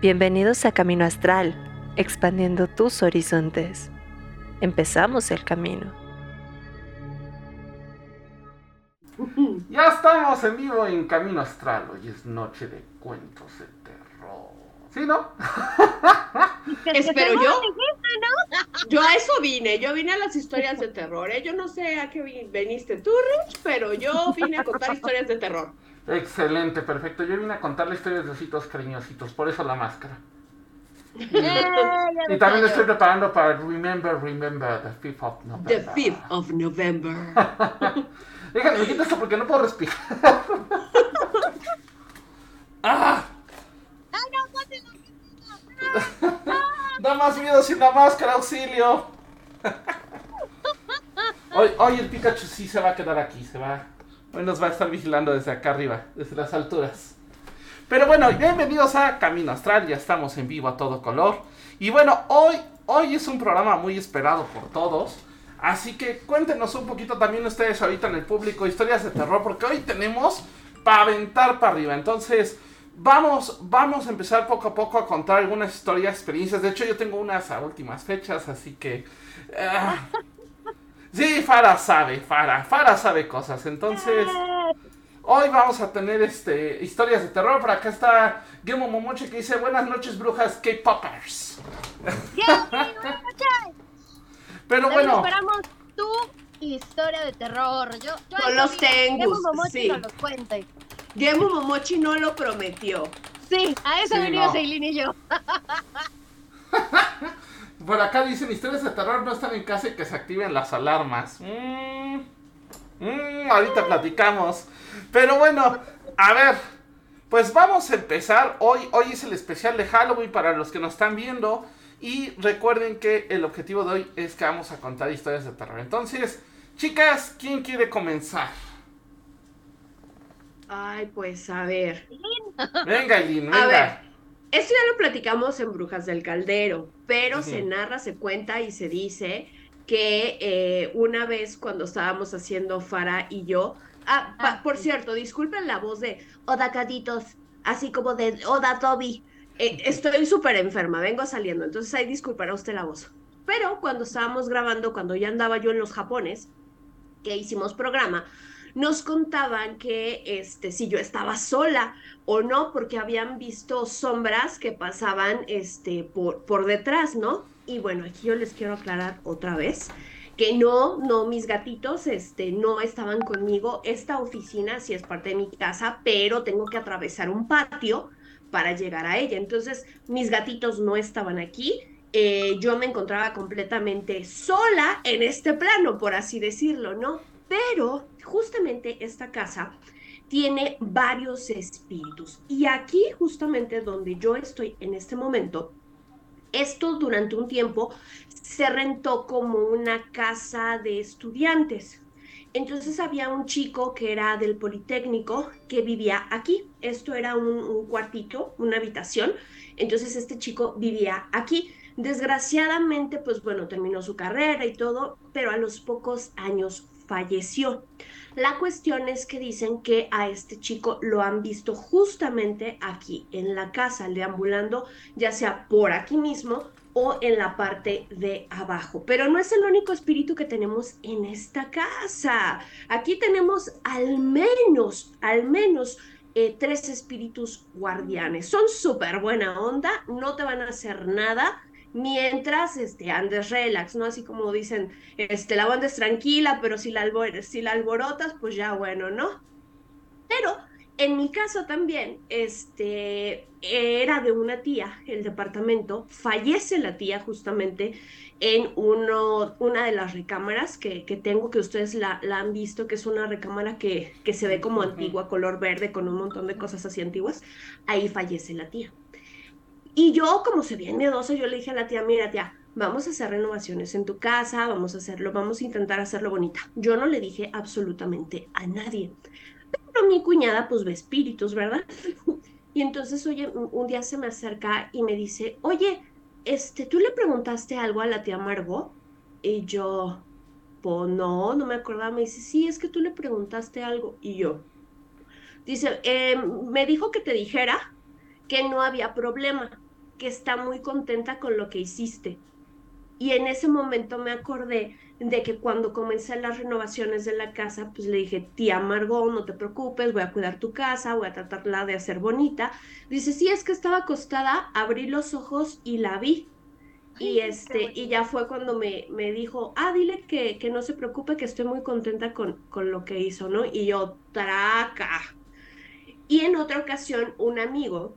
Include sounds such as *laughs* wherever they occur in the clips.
Bienvenidos a Camino Astral, expandiendo tus horizontes. Empezamos el camino. *laughs* Ya estamos en vivo en Camino Astral. Hoy es noche de cuentos de terror. ¿Sí, no? *laughs* Espero yo. *laughs* Yo a eso vine. Yo vine a las historias de terror. ¿eh? Yo no sé a qué viniste tú, Rich, pero yo vine a contar historias de terror. Excelente, perfecto. Yo vine a contar la historia de ositos cariñositos, por eso la máscara. *laughs* Y también estoy preparando para Remember, Remember, the 5th of November. The 5th of November. *laughs* Déjame, me quito esto porque no puedo respirar. *laughs* ¡Ah! Da más miedo sin la máscara, auxilio. Hoy, hoy el Pikachu sí se va a quedar aquí, se va. Hoy nos va a estar vigilando desde acá arriba, desde las alturas. Pero bueno, bienvenidos a Camino Astral, ya estamos en vivo a todo color. Y bueno, hoy, hoy es un programa muy esperado por todos. Así que cuéntenos un poquito también ustedes ahorita en el público historias de terror, porque hoy tenemos para aventar para arriba. Entonces, vamos, vamos a empezar poco a poco a contar algunas historias, experiencias. De hecho, yo tengo unas a últimas fechas, así que... ah, sí, Fara sabe, Fara, Fara sabe cosas. Entonces, hoy vamos a tener este historias de terror. Por acá está Gemo Momoche que dice, buenas noches, brujas K-Poppers. *laughs* Pero bueno, esperamos tu historia de terror. Yo, yo eso los Gemo Momochi sí. nos los cuente. Gemu Momochi no lo prometió. Sí, a eso Sí, venía no. Y yo. *laughs* por acá dicen historias de terror no están en casa y que se activen las alarmas. Mm, mm, ahorita platicamos. Pero bueno, a ver, pues vamos a empezar. Hoy, hoy es el especial de Halloween para los que nos están viendo. Y recuerden que el objetivo de hoy es que vamos a contar historias de terror. Entonces, chicas, ¿quién quiere comenzar? Ay, pues a ver. Venga, Eileen, A ver, venga. Esto ya lo platicamos en Brujas del Caldero, pero se narra, se cuenta y se dice que eh, una vez cuando estábamos haciendo Fara y yo, ah, pa- Ah, por sí. cierto, disculpen la voz de Oda Caditos, así como de Oda Toby. Eh, estoy súper enferma, vengo saliendo, entonces ahí disculpará usted la voz. Pero cuando estábamos grabando, cuando ya andaba yo en los Japones, que hicimos programa, nos contaban que este, si yo estaba sola o no, porque habían visto sombras que pasaban este, por, por detrás, ¿no? Y bueno, aquí yo les quiero aclarar otra vez que no, no, mis gatitos este, no estaban conmigo. Esta oficina sí es parte de mi casa, pero tengo que atravesar un patio para llegar a ella. Entonces, mis gatitos no estaban aquí. Eh, yo me encontraba completamente sola en este plano, por así decirlo, ¿no? Pero justamente esta casa tiene varios espíritus. Y aquí, justamente donde yo estoy en este momento, esto durante un tiempo se rentó como una casa de estudiantes. Entonces había un chico que era del Politécnico que vivía aquí. Esto era un, un cuartito, una habitación. Entonces este chico vivía aquí. Desgraciadamente, pues bueno, terminó su carrera y todo, pero a los pocos años falleció. La cuestión es que dicen que a este chico lo han visto justamente aquí en la casa, deambulando, ya sea por aquí mismo o en la parte de abajo. Pero no es el único espíritu que tenemos en esta casa. Aquí tenemos al menos, al menos eh, tres espíritus guardianes. Son súper buena onda, no te van a hacer nada mientras este, andes relax, ¿no? Así como dicen, este, la banda es tranquila, pero si la, albor- si la alborotas, pues ya bueno, ¿no? Pero en mi caso también, este, era de una tía, el departamento, fallece la tía justamente en uno, una de las recámaras que, que tengo, que ustedes la, la han visto, que es una recámara que, que se ve como antigua, color verde, con un montón de cosas así antiguas, ahí fallece la tía. Y yo, como se bien miedosa, yo le dije a la tía, mira tía, vamos a hacer renovaciones en tu casa, vamos a hacerlo, vamos a intentar hacerlo bonita. Yo no le dije absolutamente a nadie. Pero mi cuñada pues ve espíritus, ¿verdad? *laughs* Y entonces, oye, un día se me acerca y me dice, oye, este, ¿tú le preguntaste algo a la tía Margot? Y yo, pues no, no me acordaba. Me dice, sí, es que tú le preguntaste algo. Y yo, dice, "Eh, me dijo que te dijera que no había problema, que está muy contenta con lo que hiciste. Y en ese momento me acordé de que cuando comencé las renovaciones de la casa, pues le dije, tía Margot, no te preocupes, voy a cuidar tu casa, voy a tratarla de hacer bonita. Dice, sí, es que estaba acostada, abrí los ojos y la vi. Y este, y ya fue cuando me, me dijo, ah, dile que, que, no se preocupe, que estoy muy contenta con, con lo que hizo, ¿no? Y yo, traca. Y en otra ocasión, un amigo,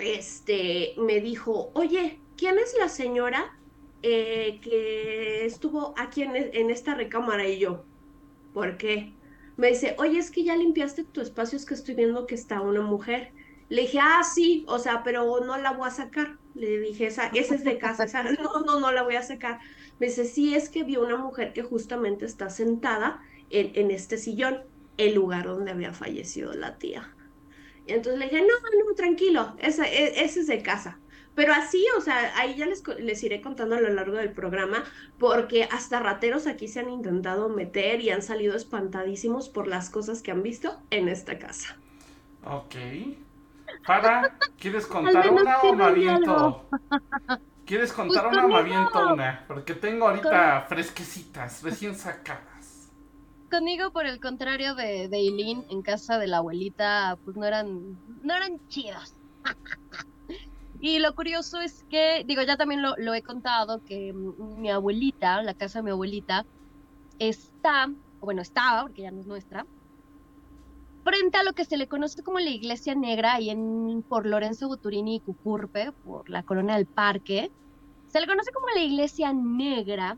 este, me dijo, oye, ¿quién es la señora eh, que estuvo aquí en, en, esta recámara y yo, ¿por qué? Me dice, oye, es que ya limpiaste tu espacio, es que estoy viendo que está una mujer. Le dije, ah, sí, o sea, pero no la voy a sacar. Le dije, esa, esa es de casa, *laughs* no, no, no la voy a sacar. Me dice, sí, es que vi una mujer que justamente está sentada en, en este sillón, el lugar donde había fallecido la tía. Y entonces le dije, no, no, tranquilo, esa, e, esa es de casa. Pero así, o sea, ahí ya les, les iré contando a lo largo del programa, porque hasta rateros aquí se han intentado meter y han salido espantadísimos por las cosas que han visto en esta casa. Ok. Para, ¿quieres contar una o me aviento? ¿Quieres contar una o me aviento una? Porque tengo ahorita fresquecitas, recién sacadas. Conmigo, por el contrario de, de Eileen, en casa de la abuelita, pues no eran, no eran chidos. *laughs* Y lo curioso es que, digo, ya también lo, he contado, que mi abuelita, la casa de mi abuelita, está, bueno, estaba, porque ya no es nuestra, frente a lo que se le conoce como la Iglesia Negra, ahí en, por Lorenzo Buturini y Cucurpe, por la Corona del Parque. Se le conoce como la Iglesia Negra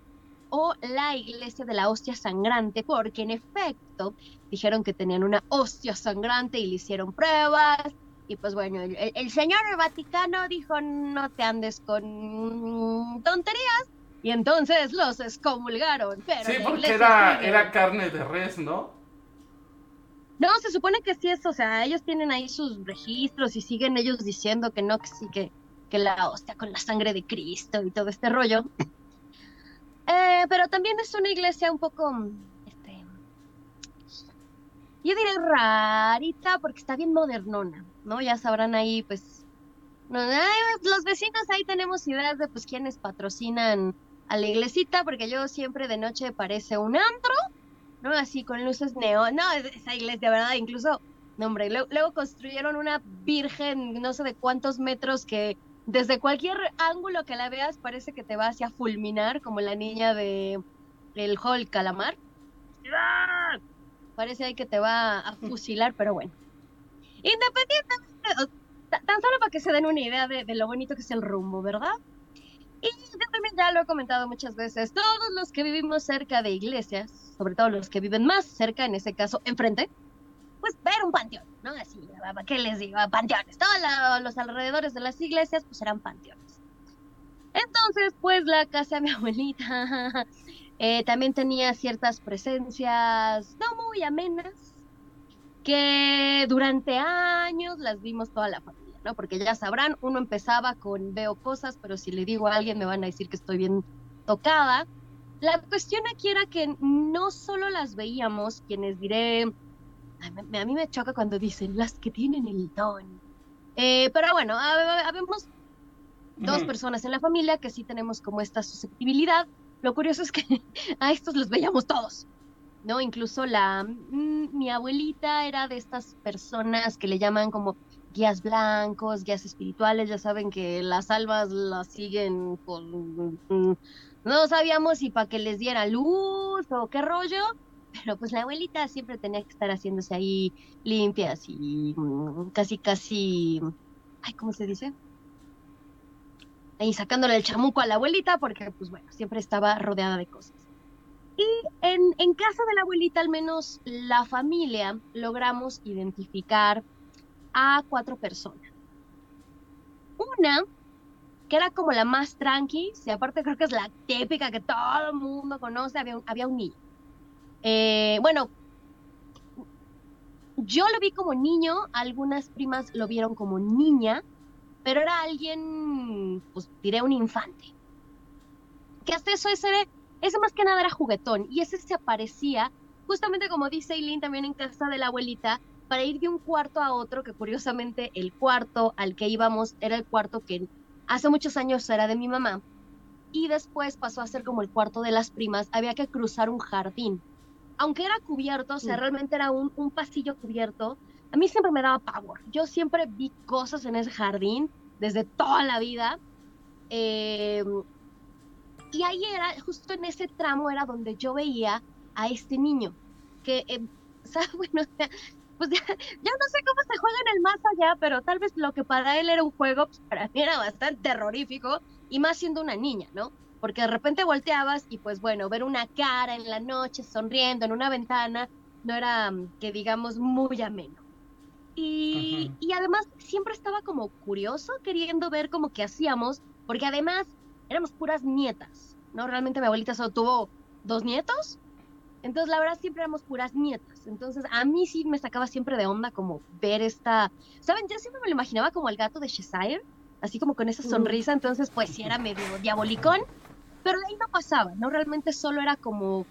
o la Iglesia de la Hostia Sangrante, porque en efecto dijeron que tenían una hostia sangrante y le hicieron pruebas y pues bueno, el, señor Vaticano dijo, no te andes con tonterías. Y entonces los excomulgaron. Pero sí, porque era, era carne de res, ¿no? No, se supone que sí es, o sea, ellos tienen ahí sus registros y siguen ellos diciendo que no, que sí, que, que la hostia con la sangre de Cristo y todo este rollo. Eh, pero también es una iglesia un poco yo diré rarita porque está bien modernona, ¿no? Ya sabrán ahí, pues, los vecinos ahí tenemos ideas de, pues, quiénes patrocinan a la iglesita, porque yo siempre de noche parece un antro, ¿no? Así con luces neón, no, esa iglesia, ¿verdad? Incluso, no, hombre, luego, construyeron una virgen, no sé de cuántos metros que desde cualquier ángulo que la veas parece que te va hacia fulminar, como la niña de el Hall Calamar. ¡Ah! Parece ahí que te va a fusilar, pero bueno. Independientemente, tan solo para que se den una idea de, lo bonito que es el rumbo, ¿verdad? Y yo también ya lo he comentado muchas veces, todos los que vivimos cerca de iglesias, sobre todo los que viven más cerca, en ese caso, enfrente, pues ver un panteón, ¿no? Así, ¿qué les digo? Panteones. Todos los alrededores de las iglesias, pues eran panteones. Entonces, pues la casa de mi *laughs* abuelita eh, también tenía ciertas presencias no muy amenas que durante años las vimos toda la familia, ¿no? Porque ya sabrán, uno empezaba con veo cosas, pero si le digo a alguien me van a decir que estoy bien tocada. La cuestión aquí era que no solo las veíamos, quienes diré, a mí me choca cuando dicen las que tienen el don. Eh, pero bueno, habemos dos personas en la familia que sí tenemos como esta susceptibilidad lo curioso es que *laughs* a estos los veíamos todos, ¿no? Incluso la, mm, mi abuelita era de estas personas que le llaman como guías blancos, guías espirituales, ya saben que las almas las siguen con... Mm, no sabíamos si para que les diera luz o qué rollo, pero pues la abuelita siempre tenía que estar haciéndose ahí limpias y mm, casi, casi... Ay, ¿cómo se dice? y sacándole el chamuco a la abuelita porque, pues bueno, siempre estaba rodeada de cosas. Y en, en casa de la abuelita, al menos la familia, logramos identificar a cuatro personas. Una, que era como la más tranqui, y aparte creo que es la típica que todo el mundo conoce, había había un niño. Eh, bueno, yo lo vi como niño, algunas primas lo vieron como niña, pero era alguien, pues diré un infante. Que hasta eso ese, ese más que nada era juguetón y ese se aparecía, justamente como dice Eileen también en casa de la abuelita, para ir de un cuarto a otro, que curiosamente el cuarto al que íbamos era el cuarto que hace muchos años era de mi mamá y después pasó a ser como el cuarto de las primas, había que cruzar un jardín. Aunque era cubierto, o sea, Mm. realmente era un, un pasillo cubierto, a mí siempre me daba pavor. Yo siempre vi cosas en ese jardín desde toda la vida. Eh, y ahí era, justo en ese tramo era donde yo veía a este niño, que, eh, o sea, bueno, *laughs* pues ya, ya no sé cómo se juega en el más allá, pero tal vez lo que para él era un juego, pues para mí era bastante terrorífico, y más siendo una niña, ¿no? Porque de repente volteabas y pues bueno, ver una cara en la noche sonriendo en una ventana no era, mm, que digamos, muy ameno. Y, y además siempre estaba como curioso, queriendo ver como qué hacíamos, porque además éramos puras nietas, ¿no? Realmente mi abuelita solo tuvo dos nietos, entonces la verdad siempre éramos puras nietas, entonces a mí sí me sacaba siempre de onda como ver esta, ¿saben? Yo siempre me lo imaginaba como el gato de Cheshire, así como con esa sonrisa, entonces pues sí era medio diabolicón, pero ahí no pasaba, ¿no? Realmente solo era como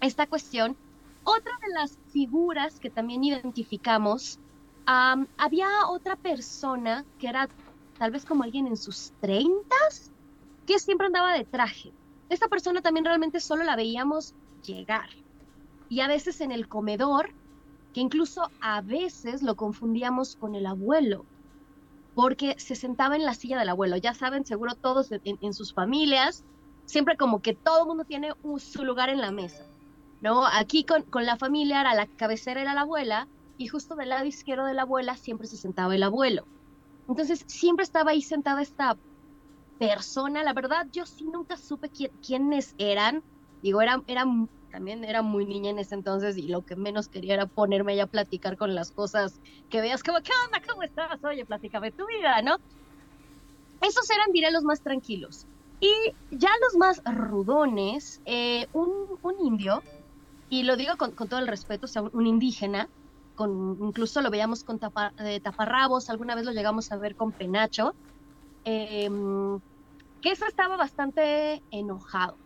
esta cuestión. Otra de las figuras que también identificamos, am, había otra persona que era tal vez como alguien en sus treintas, que siempre andaba de traje. Esta persona también realmente solo la veíamos llegar. Y a veces en el comedor, que incluso a veces lo confundíamos con el abuelo, porque se sentaba en la silla del abuelo. Ya saben, seguro todos en sus familias, siempre como que todo el mundo tiene un- su lugar en la mesa. ¿no? Aquí con, con la familia era la cabecera era la abuela y justo del lado izquierdo de la abuela siempre se sentaba el abuelo. Entonces siempre estaba ahí sentada esta persona. La verdad yo sí nunca supe quién- quiénes eran. Digo, era, era, también era muy niña en ese entonces y lo que menos quería era ponerme ya a platicar con las cosas que veas como, ¿qué onda? ¿Cómo estás? Oye, platícame tu vida, ¿no? Esos eran, diré, los más tranquilos. Y ya los más rudones, eh, un, un indio, y lo digo con, todo el respeto, o sea, un, indígena, con, incluso lo veíamos con tapa- eh, taparrabos, alguna vez lo llegamos a ver con penacho, em, que eso estaba bastante enojado.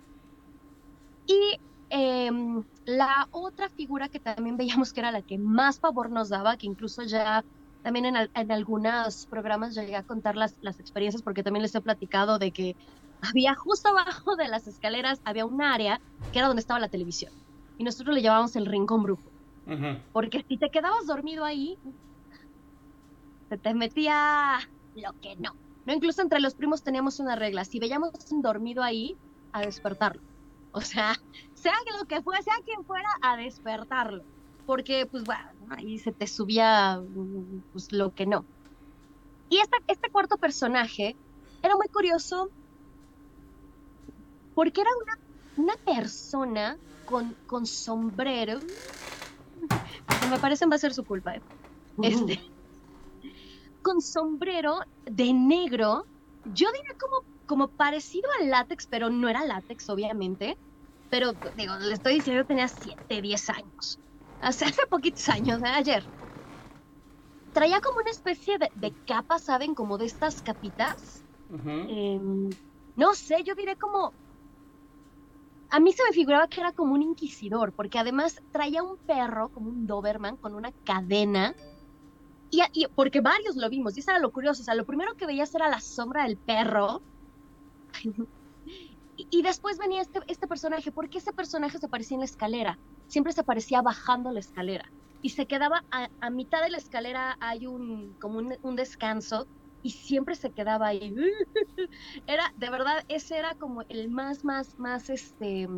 Y em, la otra figura que también veíamos que era la que más favor nos daba, que incluso ya también en, en algunos programas llegué a contar las, las experiencias, porque también les he platicado de que había justo abajo de las escaleras, había un área que era donde estaba la televisión. Y nosotros le llamábamos el rincón brujo. Ujú. Porque si te quedabas dormido ahí, se te metía lo que no. No, incluso entre los primos teníamos una regla. Si veíamos un dormido ahí, a despertarlo. O sea, *laughs* sea lo que fuera, sea quien fuera, a despertarlo. Porque, pues, bueno, ahí se te subía pues, lo que no. Y este, este cuarto personaje era muy curioso porque era una, una persona con, con sombrero. que me parecen va a ser su culpa, ¿eh? Este, con sombrero de negro, yo diría como, como parecido al látex, pero no era látex, obviamente. Pero, digo, le estoy diciendo, yo tenía 7, 10 años. Hace, hace poquitos años, ¿eh? ayer. Traía como una especie de, de capa, ¿saben? Como de estas capitas. Em, no sé, yo diré como... A mí se me figuraba que era como un inquisidor, porque además traía un perro, como un Doberman, con una cadena. Y, y- porque varios lo vimos, y eso era lo curioso. O sea, lo primero que veías era la sombra del perro. *laughs* y, y después venía este, este personaje, porque ese personaje se parecía en la escalera. Siempre se parecía bajando la escalera. Y se quedaba a, a mitad de la escalera, hay un, como un, un descanso, y siempre se quedaba ahí. *laughs* Era, de verdad, ese era como el más, más, más, este,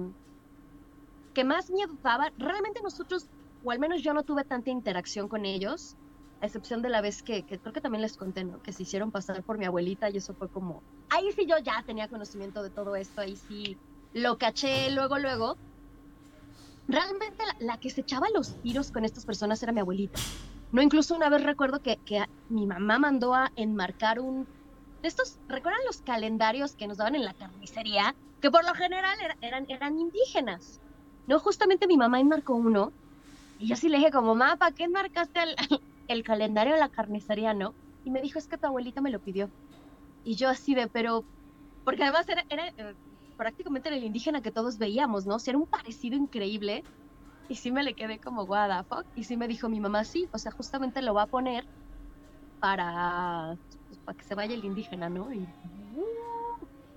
que más miedo daba. Realmente nosotros, o al menos yo no tuve tanta interacción con ellos, a excepción de la vez que, creo que también les conté, ¿no? Que se hicieron pasar por mi abuelita y eso fue como, ahí sí yo ya tenía conocimiento de todo esto, ahí sí lo caché luego, luego. Realmente la, la que se echaba los tiros con estas personas era mi abuelita. No, incluso una vez recuerdo que, que mi mamá mandó a enmarcar un... de estos, ¿recuerdan los calendarios que nos daban en la carnicería? Que por lo general era- eran, eran indígenas. No, justamente mi mamá enmarcó uno. Y yo sí le dije como, mamá, ¿para qué enmarcaste el, el calendario de la carnicería, no? Y me dijo, es que tu abuelita me lo pidió. Y yo así de, pero... Porque además era, era, eh, prácticamente el indígena que todos veíamos, ¿no? O sea, era un parecido increíble. Y sí me le quedé como, what fuck. Y sí me dijo mi mamá, sí, o sea, justamente lo va a poner para, para que se vaya el indígena, ¿no? Y,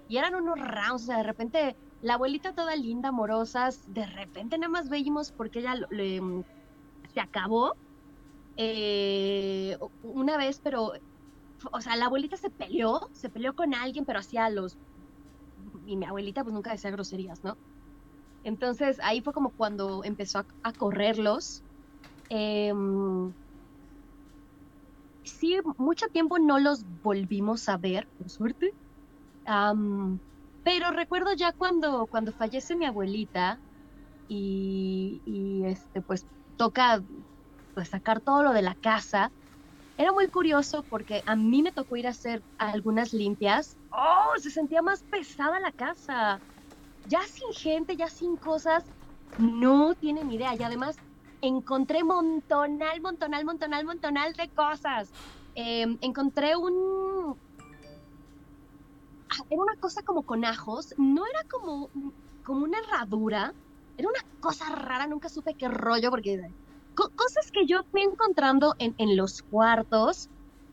y eran unos rounds, o sea, de repente la abuelita toda linda, amorosas, de repente nada más veíamos porque ella le, se acabó eh, una vez, pero, o sea, la abuelita se peleó, se peleó con alguien, pero hacía los... Y mi abuelita pues nunca decía groserías, ¿no? Entonces ahí fue como cuando empezó a, correrlos. Em, sí, mucho tiempo no los volvimos a ver, por suerte. pero recuerdo ya cuando, cuando fallece mi abuelita y, y este, pues toca pues, sacar todo lo de la casa. Era muy curioso porque a mí me tocó ir a hacer algunas limpias. ¡Oh! Se sentía más pesada la casa. Ya sin gente, ya sin cosas, no tienen idea. Y además encontré montonal, montonal, montonal, montonal de cosas. Em, encontré un... Ah, era una cosa como con ajos. No era como, como una herradura. Era una cosa rara. Nunca supe qué rollo porque cosas que yo fui encontrando en, en los cuartos,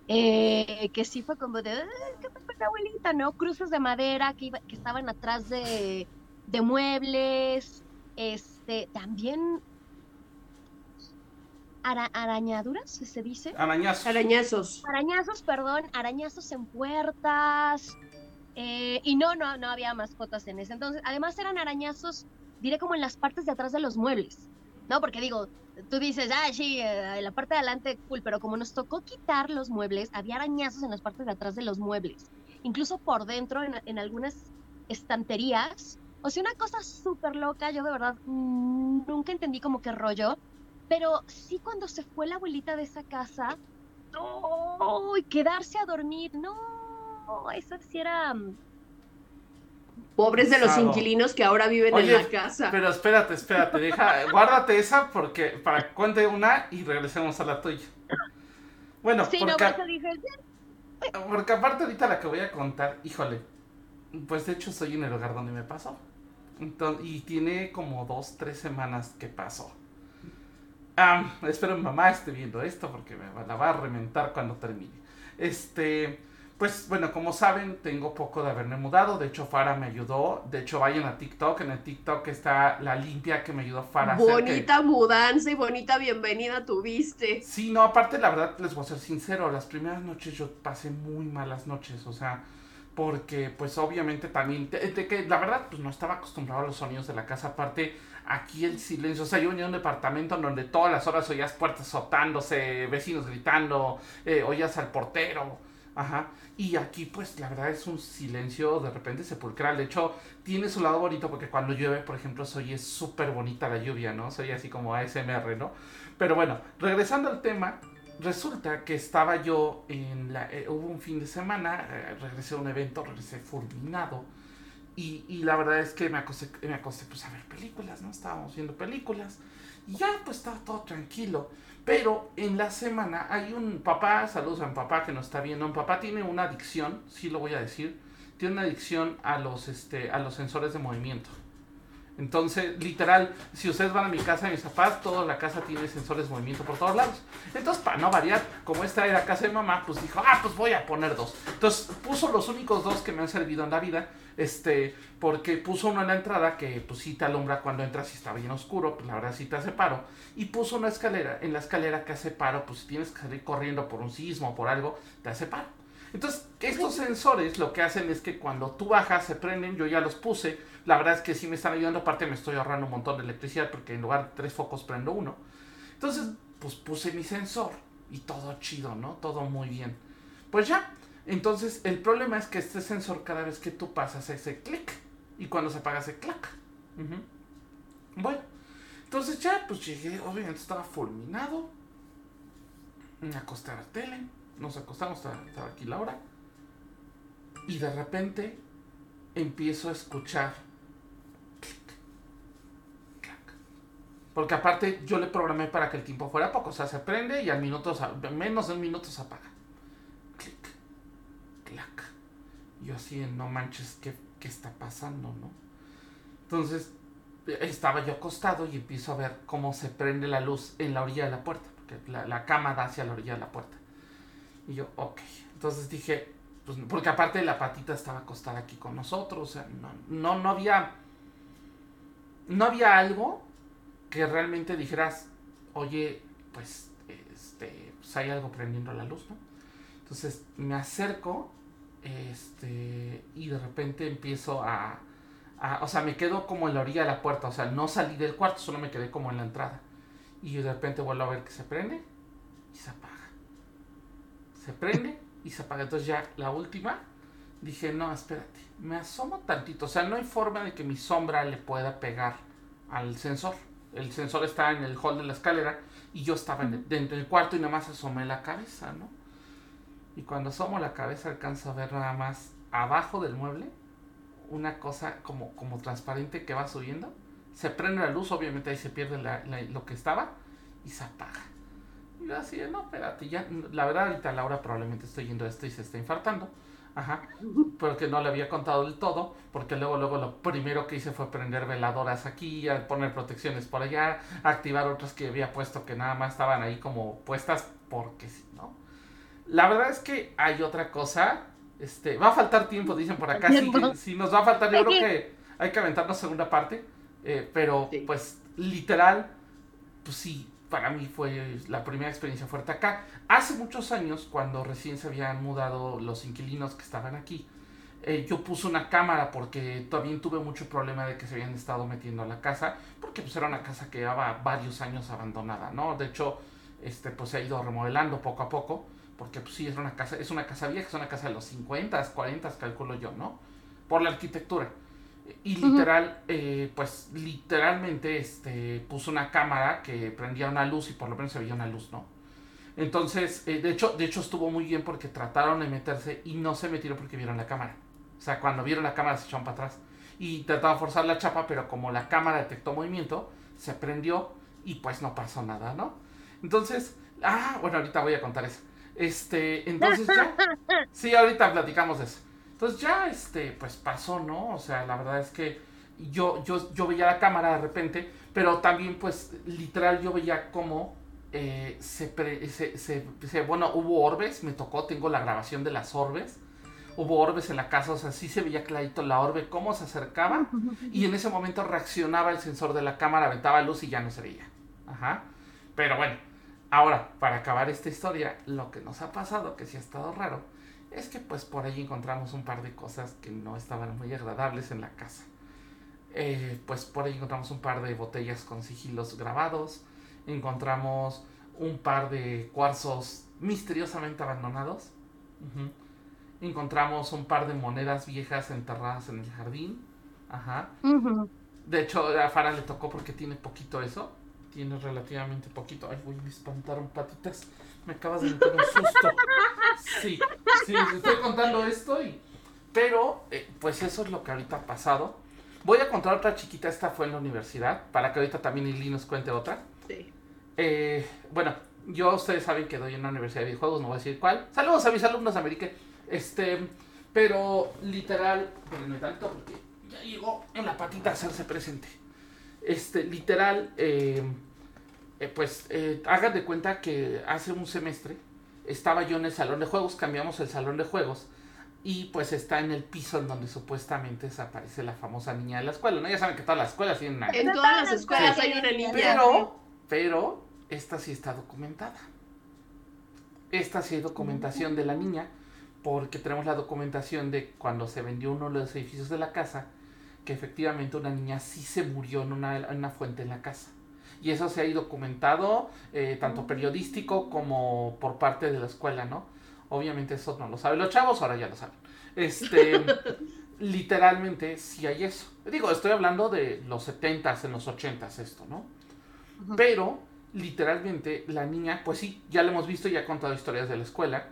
eh, que sí fue como de, ¿qué fue la abuelita? ¿No? Cruces de madera que, que estaban atrás de, de muebles, este, también arañaduras, ¿se dice? Arañazos. Arañazos. Arañazos, perdón, arañazos en puertas. Eh, y no, no, no había mascotas en ese entonces. Además eran arañazos, diré como en las partes de atrás de los muebles. No, porque digo, tú dices, ah, sí, en la parte de adelante, cool, pero como nos tocó quitar los muebles, había arañazos en las partes de atrás de los muebles. Incluso por dentro, en, algunas estanterías. O sea, una cosa súper loca, yo de verdad mm, nunca entendí como qué rollo. Pero sí cuando se fue la abuelita de esa casa, ¡oh! quedarse a dormir, no, eso sí era mm, Pobres de los inquilinos que ahora viven en la casa. Pero espérate, espérate, deja, *laughs* guárdate esa porque para que cuente una y regresemos a la tuya. Bueno, porque, porque aparte ahorita la que voy a contar, híjole, pues de hecho estoy en el lugar donde me pasó. Y tiene como dos, tres semanas que pasó. espero mi mamá esté viendo esto porque me la va a reventar cuando termine. Este, pues bueno, como saben, tengo poco de haberme mudado. De hecho, Fara me ayudó. De hecho, vayan a TikTok. En el TikTok está la limpia que me ayudó Fara. Bonita mudanza y bonita bienvenida tuviste. Sí, no, aparte, la verdad, les voy a ser sincero. Las primeras noches yo pasé muy malas noches. O sea, porque pues obviamente también, de, que la verdad, pues no estaba acostumbrado a los sonidos de la casa. Aparte, aquí el silencio. O sea, yo venía a un departamento donde todas las horas oías puertas sotándose, vecinos gritando, eh, oías al portero. Ajá. Y aquí, pues, la verdad es un silencio de repente sepulcral. De hecho, tiene su lado bonito porque cuando llueve, por ejemplo, soy es súper bonita la lluvia, ¿no? Soy así como ASMR, ¿no? Pero bueno, regresando al tema, resulta que estaba yo en la... Eh, hubo un fin de semana, eh, regresé a un evento, regresé fulminado. Y, la verdad es que me acosté, me acosté pues a ver películas, ¿no? Estábamos viendo películas. Y ya, pues estaba todo tranquilo. Pero en la semana hay un papá, saludos a un papá que nos está viendo. Un papá tiene una adicción, sí lo voy a decir, tiene una adicción a los, este, a los sensores de movimiento. Entonces, literal, si ustedes van a mi casa, de mis papás, toda la casa tiene sensores de movimiento por todos lados. Entonces, para no variar, como esta era casa de mamá, pues dijo, ah, pues voy a poner dos. Entonces, puso los únicos dos que me han servido en la vida este, porque puso uno en la entrada que pues sí te alumbra cuando entras y está bien oscuro, pues la verdad sí te hace paro. Y puso una escalera, en la escalera que hace paro, pues si tienes que salir corriendo por un sismo o por algo, te hace paro. Entonces, estos sensores lo que hacen es que cuando tú bajas se prenden, yo ya los puse. La verdad es que sí me están ayudando, aparte me estoy ahorrando un montón de electricidad porque en lugar de tres focos prendo uno. Entonces, pues puse mi sensor y todo chido, ¿no? Todo muy bien. Pues ya, entonces, el problema es que este sensor cada vez que tú pasas ese clic y cuando se apaga hace clac. Bueno, entonces ya, pues llegué, obviamente estaba fulminado. Me acosté a la tele, nos acostamos, estaba, aquí Laura. Y de repente empiezo a escuchar clic, clac. Porque aparte yo le programé para que el tiempo fuera poco, o sea, se prende y al minuto, menos de un minuto se apaga. Yo así, no manches, ¿qué, está pasando, no? Entonces, estaba yo acostado y empiezo a ver cómo se prende la luz en la orilla de la puerta, porque la, cama da hacia la orilla de la puerta. Y yo, ok. Entonces dije, pues, porque aparte la patita estaba acostada aquí con nosotros, o sea, no, no, no había, no había algo que realmente dijeras, oye, pues, este, pues hay algo prendiendo la luz, ¿no? Entonces me acerco, este, y de repente empiezo a, a, o sea, me quedo como en la orilla de la puerta, o sea, no salí del cuarto, solo me quedé como en la entrada. Y de repente vuelvo a ver que se prende y se apaga. Se prende y se apaga. Entonces ya la última, dije, no, espérate, me asomo tantito. O sea, no hay forma de que mi sombra le pueda pegar al sensor. El sensor está en el hall de la escalera y yo estaba dentro del cuarto y nada más asomé la cabeza, ¿no? Y cuando asomo la cabeza alcanzo a ver nada más abajo del mueble una cosa como, como transparente que va subiendo. Se prende la luz, obviamente ahí se pierde lo que estaba y se apaga. Y yo así, no, espérate, ya, la verdad ahorita Laura probablemente estoy yendo esto y se está infartando. Ajá, porque no le había contado del todo, porque luego, luego lo primero que hice fue prender veladoras aquí, poner protecciones por allá, activar otras que había puesto que nada más estaban ahí como puestas porque si no. La verdad es que hay otra cosa, este, va a faltar tiempo, dicen por acá, si, nos va a faltar, yo creo que hay que aventarnos segunda parte, eh, pero pues literal, pues sí, para mí fue la primera experiencia fuerte acá. Hace muchos años, cuando recién se habían mudado los inquilinos que estaban aquí, eh, yo puse una cámara porque también tuve mucho problema de que se habían estado metiendo a la casa, porque pues era una casa que llevaba varios años abandonada, ¿no? De hecho, este, pues se ha ido remodelando poco a poco, porque pues sí, es una casa, es una casa vieja, es una casa de los 50, 40, calculo yo, ¿no? Por la arquitectura. Y literal, eh, pues literalmente este, puso una cámara que prendía una luz y por lo menos se veía una luz, ¿no? Entonces, eh, de, hecho, de hecho estuvo muy bien porque trataron de meterse y no se metieron porque vieron la cámara. O sea, cuando vieron la cámara se echaron para atrás. Y trataban de forzar la chapa, pero como la cámara detectó movimiento, se prendió y pues no pasó nada, ¿no? Entonces, ah, bueno, ahorita voy a contar eso. Este, entonces ya. *laughs* Sí, ahorita platicamos de eso. Entonces ya, este, pues pasó, ¿no? O sea, la verdad es que yo, yo, yo veía la cámara de repente, pero también, pues, literal, yo veía cómo eh, se, se, bueno, hubo orbes, me tocó, tengo la grabación de las orbes. Hubo orbes en la casa, o sea, sí se veía clarito la orbe, cómo se acercaba. Y en ese momento reaccionaba el sensor de la cámara, aventaba luz y ya no se veía. Ajá. Pero bueno, ahora, para acabar esta historia, lo que nos ha pasado, que sí ha estado raro, es que pues por ahí encontramos un par de cosas que no estaban muy agradables en la casa. Eh, pues por ahí encontramos un par de botellas con sigilos grabados, encontramos un par de cuarzos misteriosamente abandonados, encontramos un par de monedas viejas enterradas en el jardín, ajá. De hecho a Farah le tocó porque tiene poquito eso, tiene relativamente poquito. Ay, voy a espantar un patitas. Me acabas de meter un susto. Sí, sí, estoy contando esto y... Pero, eh, pues eso es lo que ahorita ha pasado. Voy a contar otra chiquita, esta fue en la universidad, para que ahorita también Ili nos cuente otra. Sí. Eh, bueno, yo ustedes saben que doy en una universidad de videojuegos, no voy a decir cuál. Saludos a mis alumnos, América. Este, pero literal, espérenme tanto porque ya llegó en la patita a hacerse presente. Este, literal, eh, eh, pues eh, hagan de cuenta que hace un semestre estaba yo en el salón de juegos, cambiamos el salón de juegos y pues está en el piso en donde supuestamente desaparece la famosa niña de la escuela. ¿no? Ya saben que todas las escuelas tienen una En todas las escuelas hay una niña. Pero, pero, esta sí está documentada. Esta sí hay documentación de la niña porque tenemos la documentación de cuando se vendió uno de los edificios de la casa que efectivamente una niña sí se murió en una, en una fuente en la casa y eso se ha ido documentado, eh, tanto periodístico como por parte de la escuela, ¿no? Obviamente eso no lo saben los chavos, ahora ya lo saben. Este, *laughs* literalmente sí hay eso. Digo, estoy hablando de los 70s, en los 80s esto, ¿no? Pero literalmente la niña, pues sí, ya lo hemos visto y ha contado historias de la escuela,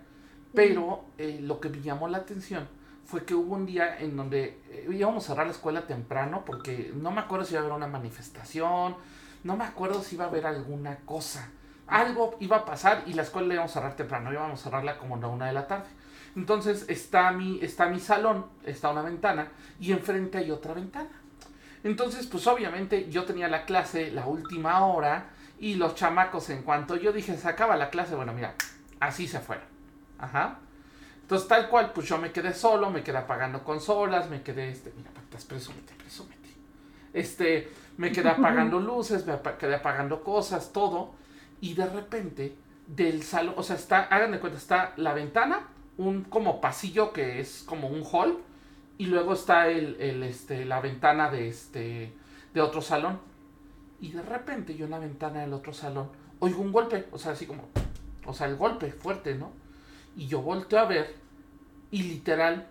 pero eh, lo que me llamó la atención fue que hubo un día en donde eh, íbamos a cerrar la escuela temprano porque no me acuerdo si iba a haber una manifestación, no me acuerdo si iba a haber alguna cosa. Algo iba a pasar y la escuela la íbamos a cerrar temprano, íbamos a cerrarla como la una de la tarde. Entonces está mi, está mi salón, está una ventana y enfrente hay otra ventana. Entonces, pues obviamente yo tenía la clase la última hora y los chamacos en cuanto yo dije se acaba la clase, bueno, mira, así se fueron. Ajá. Entonces, tal cual, pues yo me quedé solo, me quedé apagando consolas, me quedé, este, mira, patas, presúmete, presúmete. Este, me quedé apagando luces, me quedé apagando cosas, todo. Y de repente, del salón, o sea, está, hagan de cuenta, está la ventana, un como pasillo que es como un hall, y luego está el, el, este, la ventana de, este, de otro salón. Y de repente yo en la ventana del otro salón oigo un golpe, o sea, así como, o sea, el golpe fuerte, ¿no? Y yo volteo a ver y literal,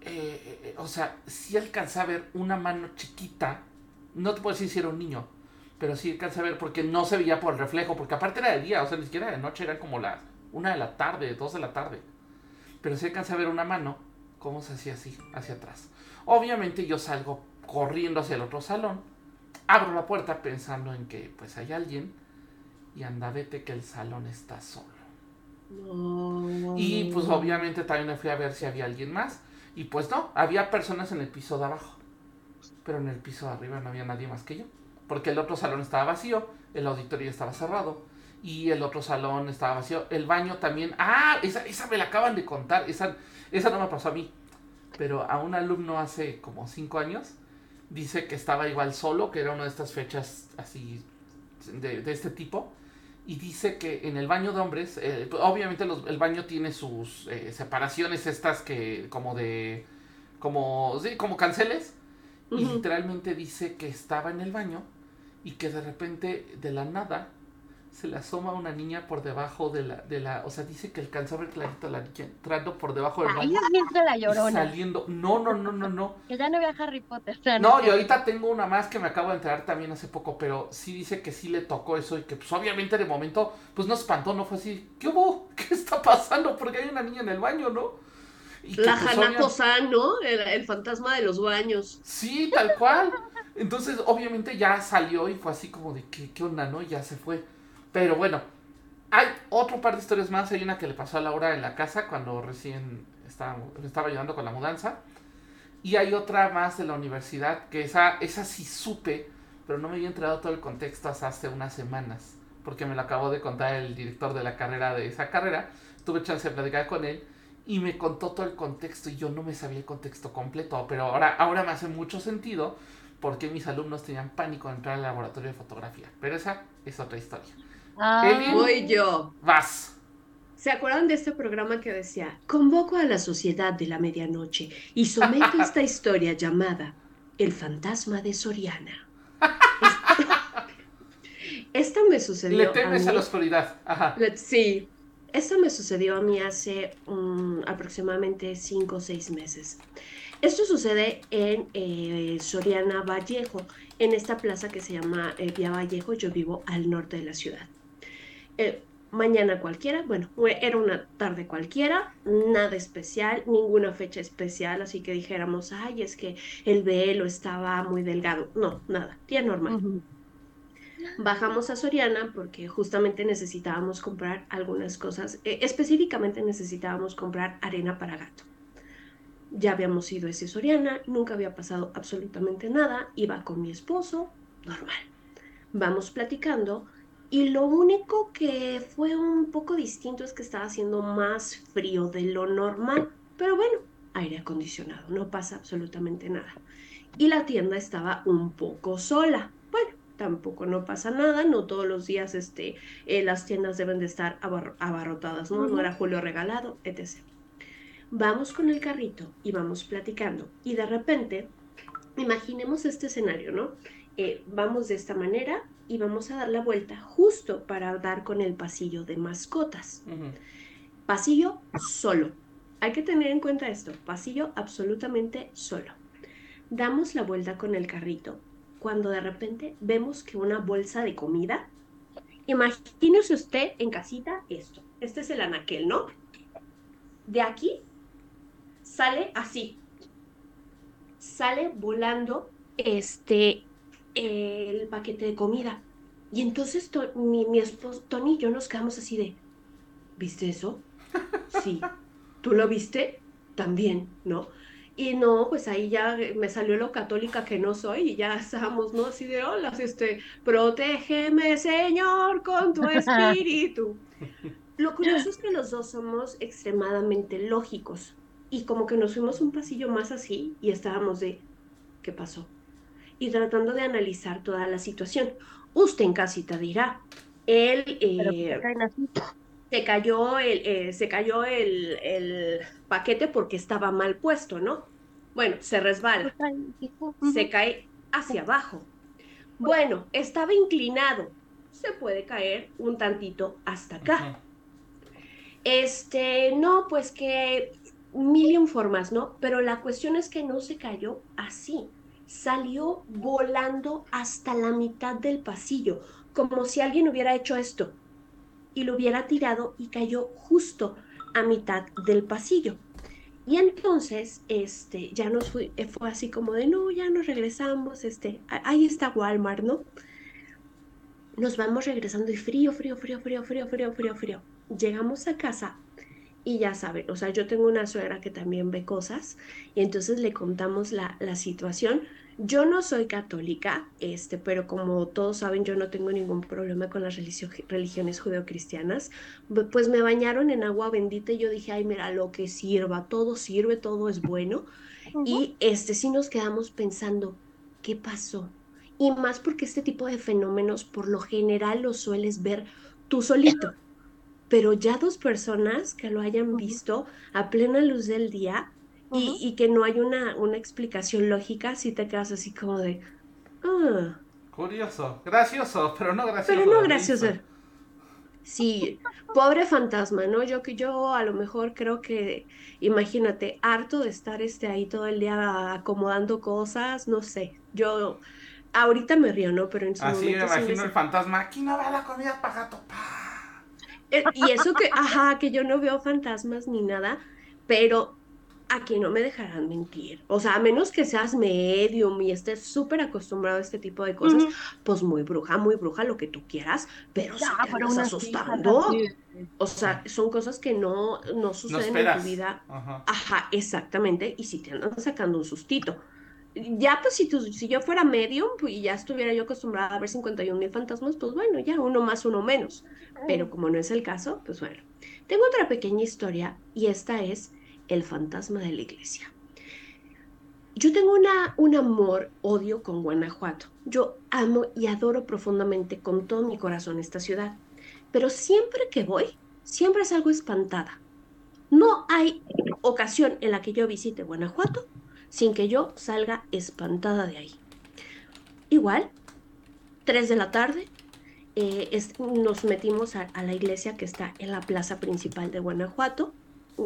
eh, eh, o sea, sí alcancé a ver una mano chiquita, no te puedo decir si era un niño, pero sí alcancé a ver porque no se veía por el reflejo, porque aparte era de día, o sea, ni siquiera de noche, eran como las una de la tarde, dos de la tarde. Pero sí alcancé a ver una mano, cómo se hacía así, hacia atrás. Obviamente yo salgo corriendo hacia el otro salón, abro la puerta pensando en que pues hay alguien y anda vete que el salón está solo. Y pues obviamente también me fui a ver si había alguien más. Y pues no, había personas en el piso de abajo. Pero en el piso de arriba no había nadie más que yo. Porque el otro salón estaba vacío, el auditorio estaba cerrado. Y el otro salón estaba vacío. El baño también. Ah, esa, esa me la acaban de contar. Esa, esa no me pasó a mí. Pero a un alumno hace como cinco años. Dice que estaba igual solo, que era una de estas fechas así de, de este tipo y dice que en el baño de hombres, eh, obviamente el baño tiene sus eh, separaciones estas que como de, como, sí, como canceles, y literalmente dice que estaba en el baño y que de repente de la nada se le asoma una niña por debajo de la, de la, o sea, dice que alcanzó a ver clarito a la niña entrando por debajo del baño. Ahí entra la llorona. Saliendo, no, no, no, no, no. Que ya no vea Harry Potter. No, y ahorita tengo una más que me acabo de enterar también hace poco, pero sí dice que sí le tocó eso y que pues obviamente de momento, pues no espantó, no fue así, ¿qué hubo? ¿Qué está pasando? Porque hay una niña en el baño, ¿no? La pues, Hanako-san, ¿no? El, el fantasma de los baños. Sí, tal cual. Entonces, obviamente ya salió y fue así como de, ¿qué, qué onda, no? Y ya se fue. Pero bueno, hay otro par de historias más. Hay una que le pasó a Laura en la casa cuando recién estaba, estaba ayudando con la mudanza. Y hay otra más de la universidad, que esa, esa sí supe, pero no me había enterado todo el contexto hasta hace unas semanas, porque me lo acabó de contar el director de la carrera de esa carrera. Tuve chance de platicar con él y me contó todo el contexto y yo no me sabía el contexto completo, pero ahora, ahora me hace mucho sentido porque mis alumnos tenían pánico de entrar al laboratorio de fotografía. Pero esa es otra historia. Ah, voy yo. Vas. ¿Se acuerdan de este programa que decía, convoco a la sociedad de la medianoche y someto esta historia llamada El fantasma de Soriana? *laughs* Esta, me sucedió. Le temes a, la oscuridad. Ajá. Sí. Esto me sucedió a mí hace um, aproximadamente cinco o seis meses. Esto sucede en eh, Soriana Vallejo, en esta plaza que se llama eh, Vía Vallejo. Yo vivo al norte de la ciudad. Eh, mañana cualquiera, bueno, era una tarde cualquiera, nada especial, ninguna fecha especial, así que dijéramos, ay, es que el velo estaba muy delgado. No, nada, día normal. Bajamos a Soriana porque justamente necesitábamos comprar algunas cosas, eh, específicamente necesitábamos comprar arena para gato. Ya habíamos ido a ese Soriana, nunca había pasado absolutamente nada, iba con mi esposo, normal. Vamos platicando y lo único que fue un poco distinto es que estaba haciendo más frío de lo normal. Pero bueno, aire acondicionado, no pasa absolutamente nada. Y la tienda estaba un poco sola. Tampoco no pasa nada, no todos los días este, eh, las tiendas deben de estar abarrotadas, ¿no? No era julio regalado, etc. Vamos con el carrito y vamos platicando. Y de repente, imaginemos este escenario, ¿no? Eh, vamos de esta manera, y vamos a dar la vuelta justo para dar con el pasillo de mascotas. Pasillo solo. Hay que tener en cuenta esto, pasillo absolutamente solo. Damos la vuelta con el carrito cuando de repente vemos que una bolsa de comida, imagínese usted en casita esto, este es el anaquel, ¿no? De aquí sale así, sale volando este el paquete de comida. Y entonces mi, esposo, Tony y yo nos quedamos así de, ¿viste eso? Sí. ¿Tú lo viste? También, ¿no? Y no, pues ahí ya me salió lo católica que no soy y ya *laughs* estábamos, ¿no? Así de, hola, este, protégeme, Señor, con tu espíritu. *laughs* lo curioso es que los dos somos extremadamente lógicos y como que nos fuimos un pasillo más así y estábamos de, ¿qué pasó? Y tratando de analizar toda la situación. Usted en casita dirá, él eh, se cayó, el, eh, se cayó el, el, paquete porque estaba mal puesto, ¿no? Bueno, se resbala, se cae hacia abajo. Bueno, estaba inclinado, se puede caer un tantito hasta acá. Este, no, pues que mil formas, ¿no? Pero la cuestión es que no se cayó así, salió volando hasta la mitad del pasillo, como si alguien hubiera hecho esto y lo hubiera tirado y cayó justo a mitad del pasillo. Y entonces, este, ya nos fue, fue así como de, no, ya nos regresamos, este, ahí está Walmart, ¿no? Nos vamos regresando y frío, frío, frío, frío, frío, frío, frío, frío. Llegamos a casa y ya saben, o sea, yo tengo una suegra que también ve cosas y entonces le contamos la, la situación. Yo no soy católica, este, pero como todos saben, yo no tengo ningún problema con las religiones judeocristianas. Pues me bañaron en agua bendita y yo dije, ay, mira, lo que sirva, todo sirve, todo es bueno. Y este sí nos quedamos pensando, ¿qué pasó? Y más porque este tipo de fenómenos por lo general los sueles ver tú solito pero ya dos personas que lo hayan visto a plena luz del día y, que no hay una, una explicación lógica, si te quedas así como de... Ah". Curioso, gracioso, pero no gracioso. Pero no gracioso. Sí, pobre fantasma, ¿no? Yo que yo a lo mejor creo que, imagínate, harto de estar este ahí todo el día acomodando cosas, no sé. Yo ahorita me río, ¿no? Pero en su Así momento me imagino el fantasma, aquí no va la comida para gato. Eh, y eso que, ajá, que yo no veo fantasmas ni nada, pero aquí no me dejarán mentir. O sea, a menos que seas medium y estés súper acostumbrado a este tipo de cosas, pues muy bruja, muy bruja, lo que tú quieras, pero ya, si te estás asustando. O sea, son cosas que no, no suceden en tu vida. Ajá. ajá. exactamente. Y si te andan sacando un sustito ya pues si, si yo fuera medium pues, y ya estuviera yo acostumbrada a ver 51 mil fantasmas, pues bueno, ya uno más, uno menos. Pero como no es el caso, pues bueno. Tengo otra pequeña historia y esta es el fantasma de la iglesia. Yo tengo una, un amor, odio con Guanajuato. Yo amo y adoro profundamente con todo mi corazón esta ciudad. Pero siempre que voy, siempre salgo espantada. No hay ocasión en la que yo visite Guanajuato sin que yo salga espantada de ahí. Igual, 3 de la tarde, eh, nos metimos a, la iglesia que está en la plaza principal de Guanajuato.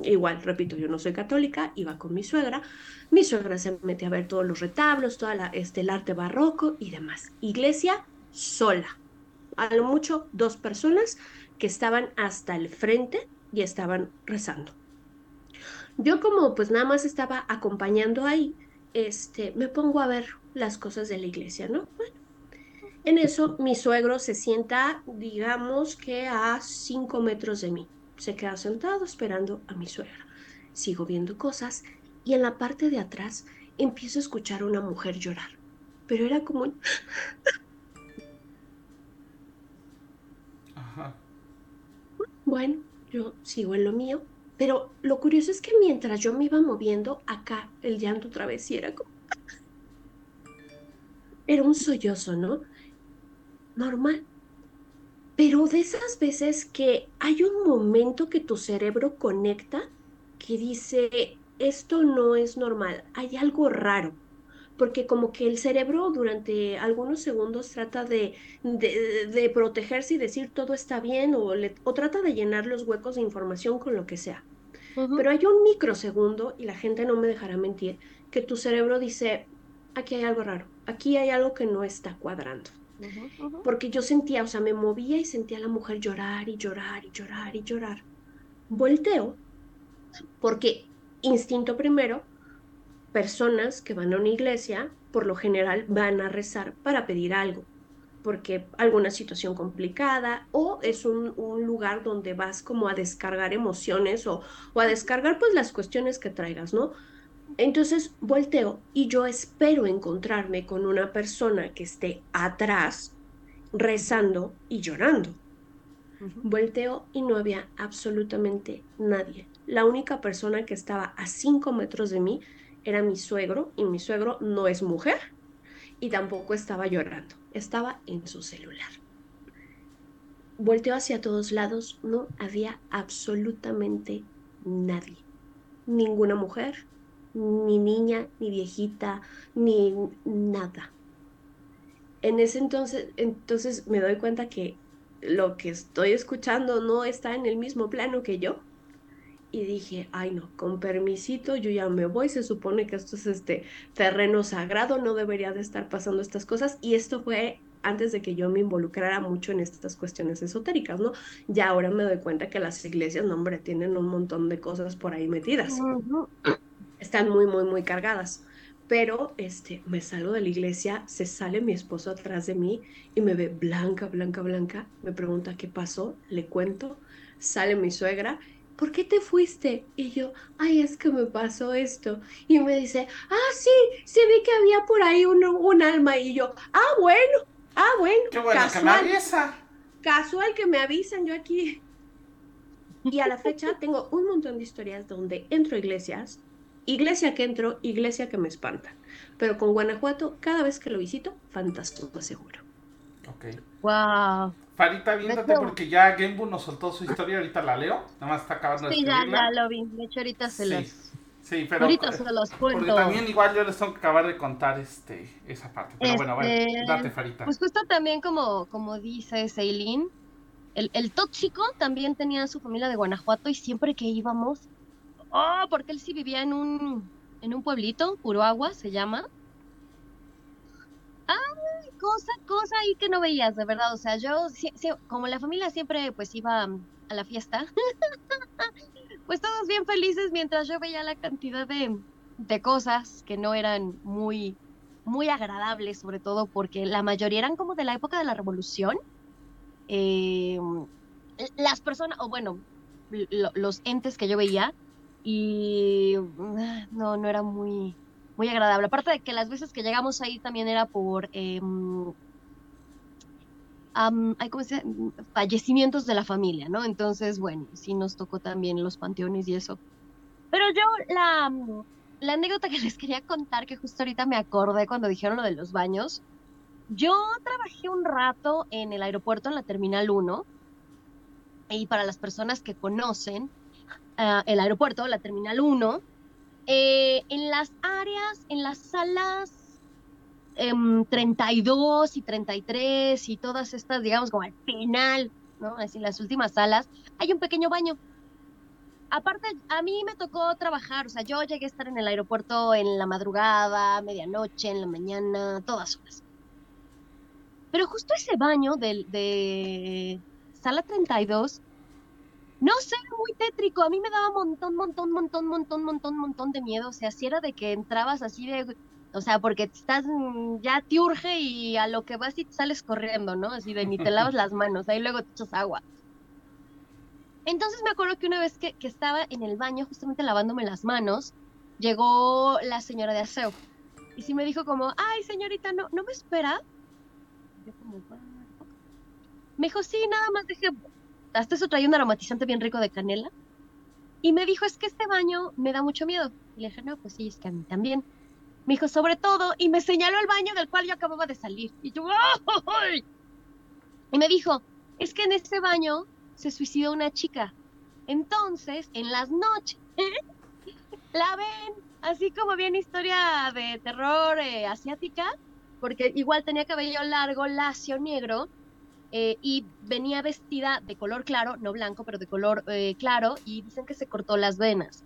Igual, repito, yo no soy católica, iba con mi suegra. Mi suegra se mete a ver todos los retablos, todo este, el arte barroco y demás. Iglesia sola. A lo mucho dos personas que estaban hasta el frente y estaban rezando. Yo como pues nada más estaba acompañando ahí, este, me pongo a ver las cosas de la iglesia, ¿no? Bueno, en eso mi suegro se sienta, digamos que a cinco metros de mí. Se queda sentado esperando a mi suegra. Sigo viendo cosas y en la parte de atrás empiezo a escuchar a una mujer llorar. Pero era como Ajá. Bueno, yo sigo en lo mío pero lo curioso es que mientras yo me iba moviendo, acá el llanto otra vez y era como... *laughs* Era un sollozo, ¿no? Normal. Pero de esas veces que hay un momento que tu cerebro conecta, que dice, esto no es normal, hay algo raro porque como que el cerebro durante algunos segundos trata de, de, protegerse y decir todo está bien o, o, trata de llenar los huecos de información con lo que sea. Pero hay un microsegundo, y la gente no me dejará mentir, que tu cerebro dice, aquí hay algo raro, aquí hay algo que no está cuadrando. Porque yo sentía, o sea, me movía y sentía a la mujer llorar y llorar y llorar y llorar. Volteo, porque instinto primero, personas que van a una iglesia, por lo general van a rezar para pedir algo, porque alguna situación complicada o es un, lugar donde vas como a descargar emociones o, o, a descargar pues las cuestiones que traigas, ¿no? Entonces volteo y yo espero encontrarme con una persona que esté atrás rezando y llorando. Volteo y no había absolutamente nadie. La única persona que estaba a cinco metros de mí era mi suegro y mi suegro no es mujer y tampoco estaba llorando, estaba en su celular. Volteo hacia todos lados, no había absolutamente nadie. Ninguna mujer, ni niña, ni viejita, ni nada. En ese entonces, entonces me doy cuenta que lo que estoy escuchando no está en el mismo plano que yo. Y dije, ay no, con permisito, yo ya me voy, se supone que esto es este terreno sagrado, no debería de estar pasando estas cosas. Y esto fue antes de que yo me involucrara mucho en estas cuestiones esotéricas, ¿no? Ya ahora me doy cuenta que las iglesias, no, hombre, tienen un montón de cosas por ahí metidas. Están muy, muy, muy cargadas. Pero este, me salgo de la iglesia, se sale mi esposo atrás de mí y me ve blanca, blanca, blanca. Me pregunta qué pasó, le cuento. Sale mi suegra ¿por qué te fuiste? Y yo, ay, es que me pasó esto. Y me dice, ah, sí, sí vi que había por ahí un, un alma. Y yo, ah, bueno, Ah, bueno. Qué casual. Casual que me avisan yo aquí. Y a la fecha tengo un montón de historias donde entro a iglesias, iglesia que entro, iglesia que me espanta. Pero con Guanajuato, cada vez que lo visito, fantástico, seguro. Ok. Wow. Farita, viéndote porque ya Genbu nos soltó su historia, ahorita la leo. Nada más está acabando de Sí, ya, ya lo vi. De hecho, ahorita se sí. Sí, pero. Ahorita se los cuento. Porque también igual yo les tengo que acabar de contar este, esa parte. Pero bueno, bueno, este, date, Farita. Pues justo también como, como dice Seilin, el, el tóxico también tenía su familia de Guanajuato y siempre que íbamos. Oh, porque él sí vivía en un, en un pueblito, se llama. Ay, cosa, cosa ahí que no veías, de verdad. O sea, yo, como la familia siempre pues iba a la fiesta, *laughs* pues todos bien felices mientras yo veía la cantidad de, cosas que no eran muy, muy agradables, sobre todo porque la mayoría eran como de la época de la revolución. Em, las personas, o bueno, los entes que yo veía, y ah, no, no era muy, muy agradable. Aparte de que las veces que llegamos ahí también era por hay como fallecimientos de la familia, ¿no? Entonces, bueno, sí nos tocó también los panteones y eso. Pero yo la, la anécdota que *laughs* les quería contar, que justo ahorita me acordé cuando dijeron lo de los baños, yo trabajé un rato en el aeropuerto en la Terminal 1 y para las personas que conocen el aeropuerto, la Terminal 1, eh, en las áreas, en las salas 32 em, y 33 y todas estas, digamos, como al final, ¿no? Así las últimas salas, hay un pequeño baño. Aparte, a mí me tocó trabajar, o sea, yo llegué a estar en el aeropuerto en la madrugada, medianoche, en la mañana, todas horas. Pero justo ese baño de, de sala 32, no sé, muy tétrico. A mí me daba montón, montón, montón, montón, montón, montón de miedo. O sea, si era de que entrabas así de, o sea, porque estás, mm, ya te urge y a lo que vas y te sales corriendo, ¿no? Así de ni te lavas las manos, ahí luego te echas agua. Entonces me acuerdo que una vez que, estaba en el baño, justamente lavándome las manos, llegó la señora de aseo. Y sí me dijo como, ay, señorita, ¿no, ¿no me espera? me dijo, sí, nada más dije, hasta eso traía un aromatizante bien rico de canela. Y me dijo, es que este baño me da mucho miedo. Y le dije, no, pues sí, es que a mí también. Me dijo, sobre todo, y me señaló el baño del cual yo acababa de salir. Y yo, ¡ay! Y me dijo, es que en ese baño se suicidó una chica. Entonces, en las noches, *laughs* la ven así como bien historia de terror eh, asiática, porque igual tenía cabello largo, lacio, negro, eh, y venía vestida de color claro, no blanco, pero de color eh, claro, y dicen que se cortó las venas.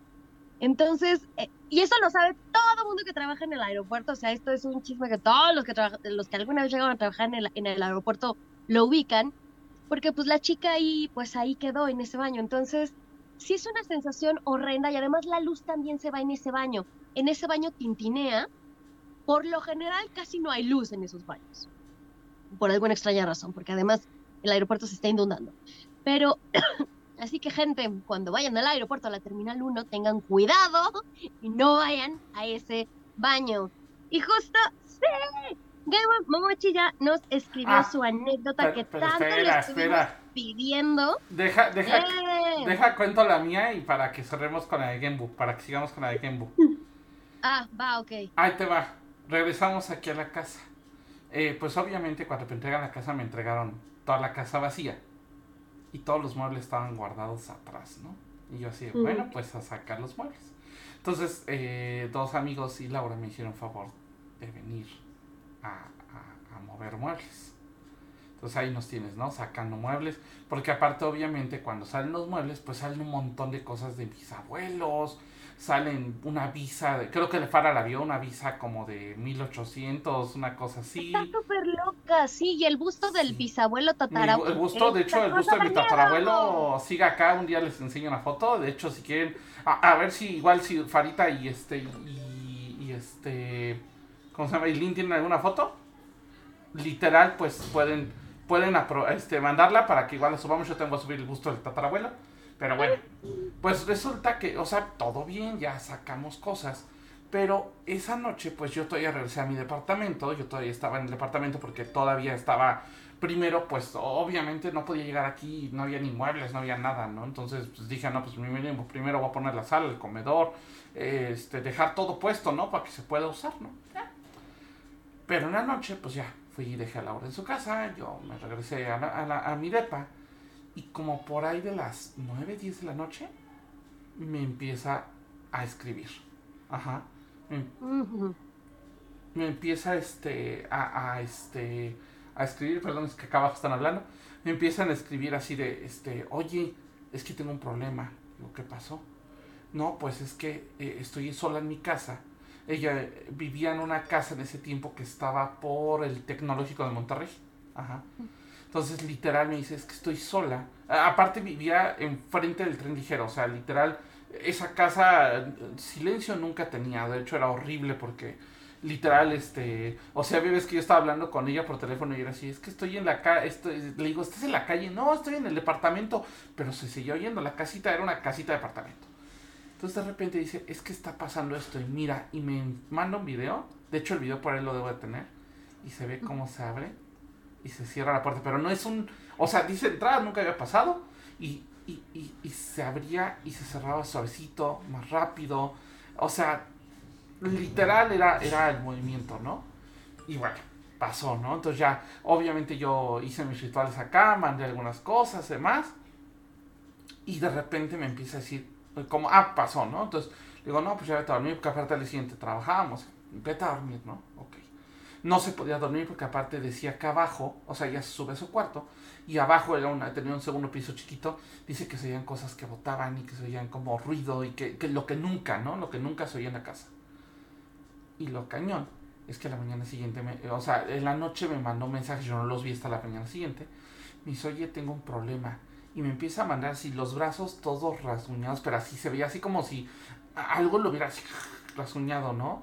Entonces, eh, y eso lo sabe todo el mundo que trabaja en el aeropuerto, o sea, esto es un chisme que todos los que, los que alguna vez llegaron a trabajar en el, en el aeropuerto lo ubican, porque pues la chica ahí, pues ahí quedó en ese baño, entonces sí es una sensación horrenda y además la luz también se va en ese baño, en ese baño tintinea, por lo general casi no hay luz en esos baños, por alguna extraña razón, porque además el aeropuerto se está inundando, pero *clears throat* Así que gente, cuando vayan al aeropuerto a la Terminal 1, tengan cuidado y no vayan a ese baño. Y justo, sí, Momochi ya nos escribió ah, su anécdota que tanto espera, espera. pidiendo. Deja, deja, ¡Eh! deja cuento la mía y para que cerremos con la de Genbu, para que sigamos con la de Genbu. *laughs* Ah, va, ok. Ahí te va. Regresamos aquí a la casa. Eh, pues obviamente cuando me entregan la casa me entregaron toda la casa vacía. Y todos los muebles estaban guardados atrás, ¿no? Y yo así, bueno, pues a sacar los muebles. Entonces, eh, dos amigos y Laura me hicieron favor de venir a, a- a mover muebles. Entonces ahí nos tienes, ¿no? Sacando muebles. Porque aparte, obviamente, cuando salen los muebles, pues salen un montón de cosas de mis abuelos. Salen una visa, de- creo que le Fara la vio, una visa como de 1800, una cosa así. Está súper loca, sí, y el busto del Sí. bisabuelo tatarabuelo. bu- el busto, de hecho, el busto de mi tatarabuelo sigue acá. Un día les enseño una foto. De hecho, si quieren, a, a ver si igual si Farita y este y, y este, ¿cómo se llama? Y Lin tienen alguna foto. Literal, pues pueden pueden este mandarla para que igual la subamos. Yo tengo que subir el busto del tatarabuelo. Pero bueno, pues resulta que, o sea, todo bien, ya sacamos cosas. Pero esa noche, pues yo todavía regresé a mi departamento. Yo todavía estaba en el departamento porque todavía estaba. Primero, pues obviamente no podía llegar aquí, no había ni muebles, no había nada, ¿no? Entonces pues, dije, no, pues mínimo, primero voy a poner la sala, el comedor, este, dejar todo puesto, ¿no? Para que se pueda usar, ¿no? Ya. Pero en la noche, pues ya, fui y dejé a Laura en su casa, yo me regresé a, la- a la- a mi depa, y como por ahí de las 9, 10 de la noche, me empieza a escribir. Ajá. Me, Ujú. me empieza este a, a, este a escribir, perdón, es que acá abajo están hablando. Me empiezan a escribir así de este, "Oye, es que tengo un problema." Digo, "¿Qué pasó?" No, pues es que eh, estoy sola en mi casa. Ella eh, vivía en una casa en ese tiempo que estaba por el tecnológico de Monterrey. Ajá. Entonces, literal, me dice, es que estoy sola. Aparte, vivía enfrente del tren ligero. O sea, literal, esa casa, silencio nunca tenía. De hecho, era horrible porque, literal, este... O sea, ves que yo estaba hablando con ella por teléfono y era así, es que estoy en la calle, le digo, ¿estás en la calle? No, estoy en el departamento. Pero se siguió oyendo, la casita era una casita de departamento. Entonces, de repente dice, es que está pasando esto. Y mira, y me manda un video. De hecho, el video por ahí lo debo de tener. Y se ve cómo se abre y se cierra la puerta. Pero no es un. O sea, dice entrada, nunca había pasado. Y, y, y, y se abría y se cerraba suavecito, más rápido. O sea, literal era, era el movimiento, ¿no? Y bueno, pasó, ¿no? Entonces ya, obviamente yo hice mis rituales acá, mandé algunas cosas, demás. Y de repente me empieza a decir, como, ah, pasó, ¿no? Entonces digo, no, pues ya vete a dormir, porque aparte al siguiente trabajábamos. Vete a dormir, ¿no? Ok. No se podía dormir porque aparte decía que abajo, o sea, ya se sube a su cuarto, y abajo era una, tenía un segundo piso chiquito, dice que se oían cosas que botaban y que se oían como ruido y que, que lo que nunca, ¿no? Lo que nunca se oía en la casa. Y lo cañón es que la mañana siguiente, me, o sea, en la noche me mandó mensajes, yo no los vi hasta la mañana siguiente. Me dice, oye, tengo un problema. Y me empieza a mandar así los brazos todos rasguñados, pero así se veía así como si a- algo lo hubiera rasguñado, ¿no?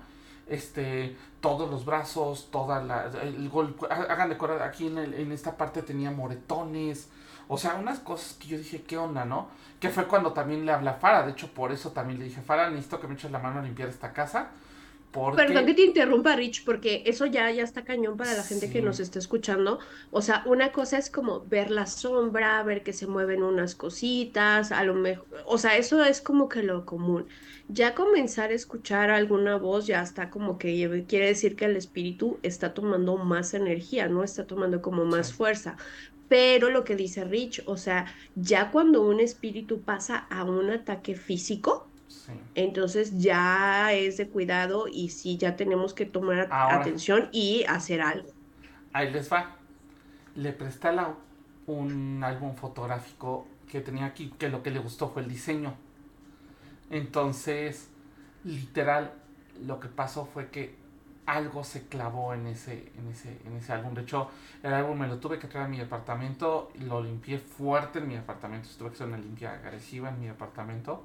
Este, todos los brazos, toda la, el golpe, há- hagan de cuenta, aquí en, el- en esta parte tenía moretones, o sea, unas cosas que yo dije, ¿qué onda, no? Que fue cuando también le hablé a Fara, de hecho, por eso también le dije, Fara, necesito que me eches la mano a limpiar esta casa, porque... Perdón que te interrumpa, Rich, porque eso ya, ya está cañón para la gente que nos está escuchando. O sea, una cosa es como ver la sombra, ver que se mueven unas cositas, a lo mejor, o sea, eso es como que lo común. Ya comenzar a escuchar alguna voz ya está como que quiere decir que el espíritu está tomando más energía, ¿no? Está tomando como más Sí. fuerza. Pero lo que dice Rich, o sea, ya cuando un espíritu pasa a un ataque físico, Sí. entonces ya es de cuidado y sí ya tenemos que tomar Ahora. atención y hacer algo. Ahí les va. Le presté a Lau un álbum fotográfico que tenía aquí, que lo que le gustó fue el diseño. Entonces, literal, lo que pasó fue que algo se clavó en ese, en ese, en ese álbum. De hecho, el álbum me lo tuve que traer a mi departamento, lo limpié fuerte en mi departamento. Tuve que hacer una limpia agresiva en mi departamento.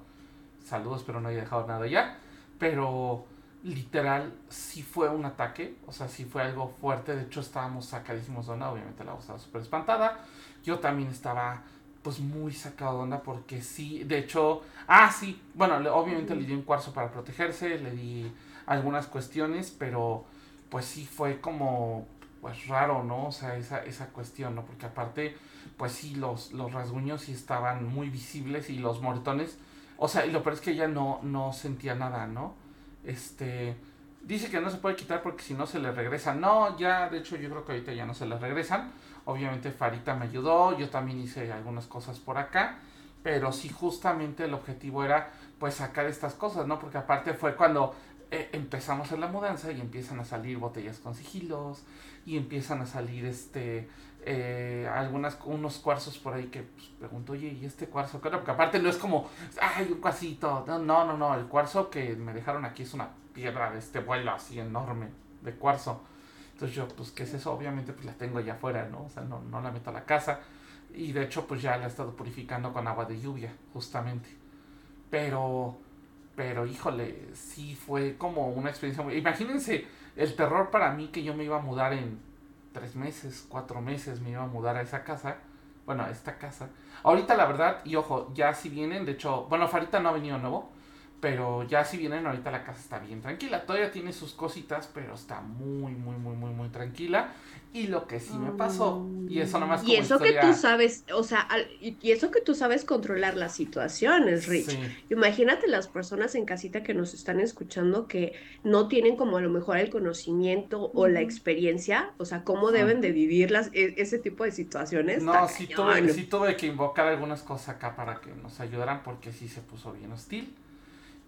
Saludos, pero no haya dejado nada ya. Pero literal sí fue un ataque, o sea, sí fue algo fuerte, de hecho estábamos sacadísimos de onda, obviamente la voz estaba súper espantada, yo también estaba pues muy sacado de onda porque sí, de hecho, ah sí, bueno, obviamente le di un cuarzo para protegerse, le di algunas cuestiones, pero pues sí fue como pues raro, ¿no? O sea, esa, esa cuestión, ¿no? Porque aparte, pues sí, los, los rasguños sí estaban muy visibles y los moretones, o sea, y lo peor es que ella no, no sentía nada, ¿no? Este, dice que no se puede quitar porque si no se le regresan. No, ya, de hecho, yo creo que ahorita ya no se les regresan. Obviamente Farita me ayudó, yo también hice algunas cosas por acá, pero sí justamente el objetivo era pues sacar estas cosas, ¿no? Porque aparte fue cuando eh, empezamos en la mudanza y empiezan a salir botellas con sigilos y empiezan a salir este eh, algunas unos cuarzos por ahí que pues, pregunto oye y este cuarzo claro porque aparte no es como ay un cuasito no no no el cuarzo que me dejaron aquí es una piedra de este vuelo así enorme de cuarzo. Entonces yo pues qué es eso obviamente pues la tengo allá afuera no o sea no, no la meto a la casa. Y de hecho pues ya la he estado purificando con agua de lluvia justamente. Pero pero híjole, sí fue como una experiencia muy... Imagínense el terror para mí que yo me iba a mudar en tres meses, cuatro meses, me iba a mudar a esa casa. Bueno, a esta casa. Ahorita la verdad, y ojo, ya si vienen, de hecho, bueno, Farita no ha venido nuevo, pero ya si vienen, ahorita la casa está bien tranquila. Todavía tiene sus cositas, pero está muy, muy, muy, muy, muy tranquila. Y lo que sí me pasó, y eso nomás como Y eso que tú sabes, o sea, y eso que tú sabes controlar las situaciones, Rich. Imagínate las personas en casita que nos están escuchando que no tienen como a lo mejor el conocimiento o la experiencia, o sea, cómo deben de vivir las, e, ese tipo de situaciones. No, sí tuve, sí tuve que invocar algunas cosas acá para que nos ayudaran porque sí se puso bien hostil.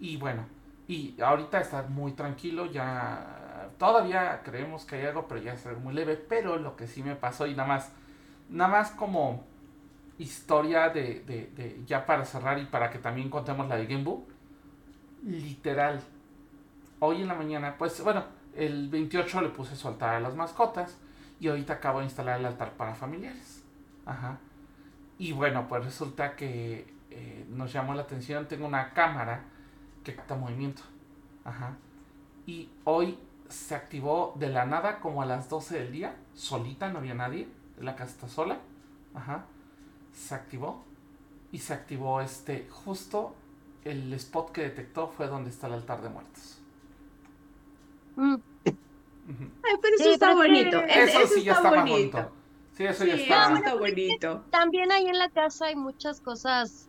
Y bueno, y ahorita está muy tranquilo, ya todavía creemos que hay algo, pero ya es muy leve. Pero lo que sí me pasó y nada más, nada más como historia de, de, de ya para cerrar y para que también contemos la de Gembu, literal, hoy en la mañana, pues bueno, el 28 le puse su altar a las mascotas y ahorita acabo de instalar el altar para familiares. Ajá. Y bueno, pues resulta que eh, nos llamó la atención, tengo una cámara que capta movimiento. Ajá. Y hoy se activó de la nada como a las 12 del día, solita, no había nadie, la casa está sola. Ajá. Se activó y se activó este justo el spot que detectó fue donde está el altar de muertos. Mm. Ay, pero eso está bonito. Eso, sí ya está bonito. Sí, eso ya está. bonito. También ahí en la casa hay muchas cosas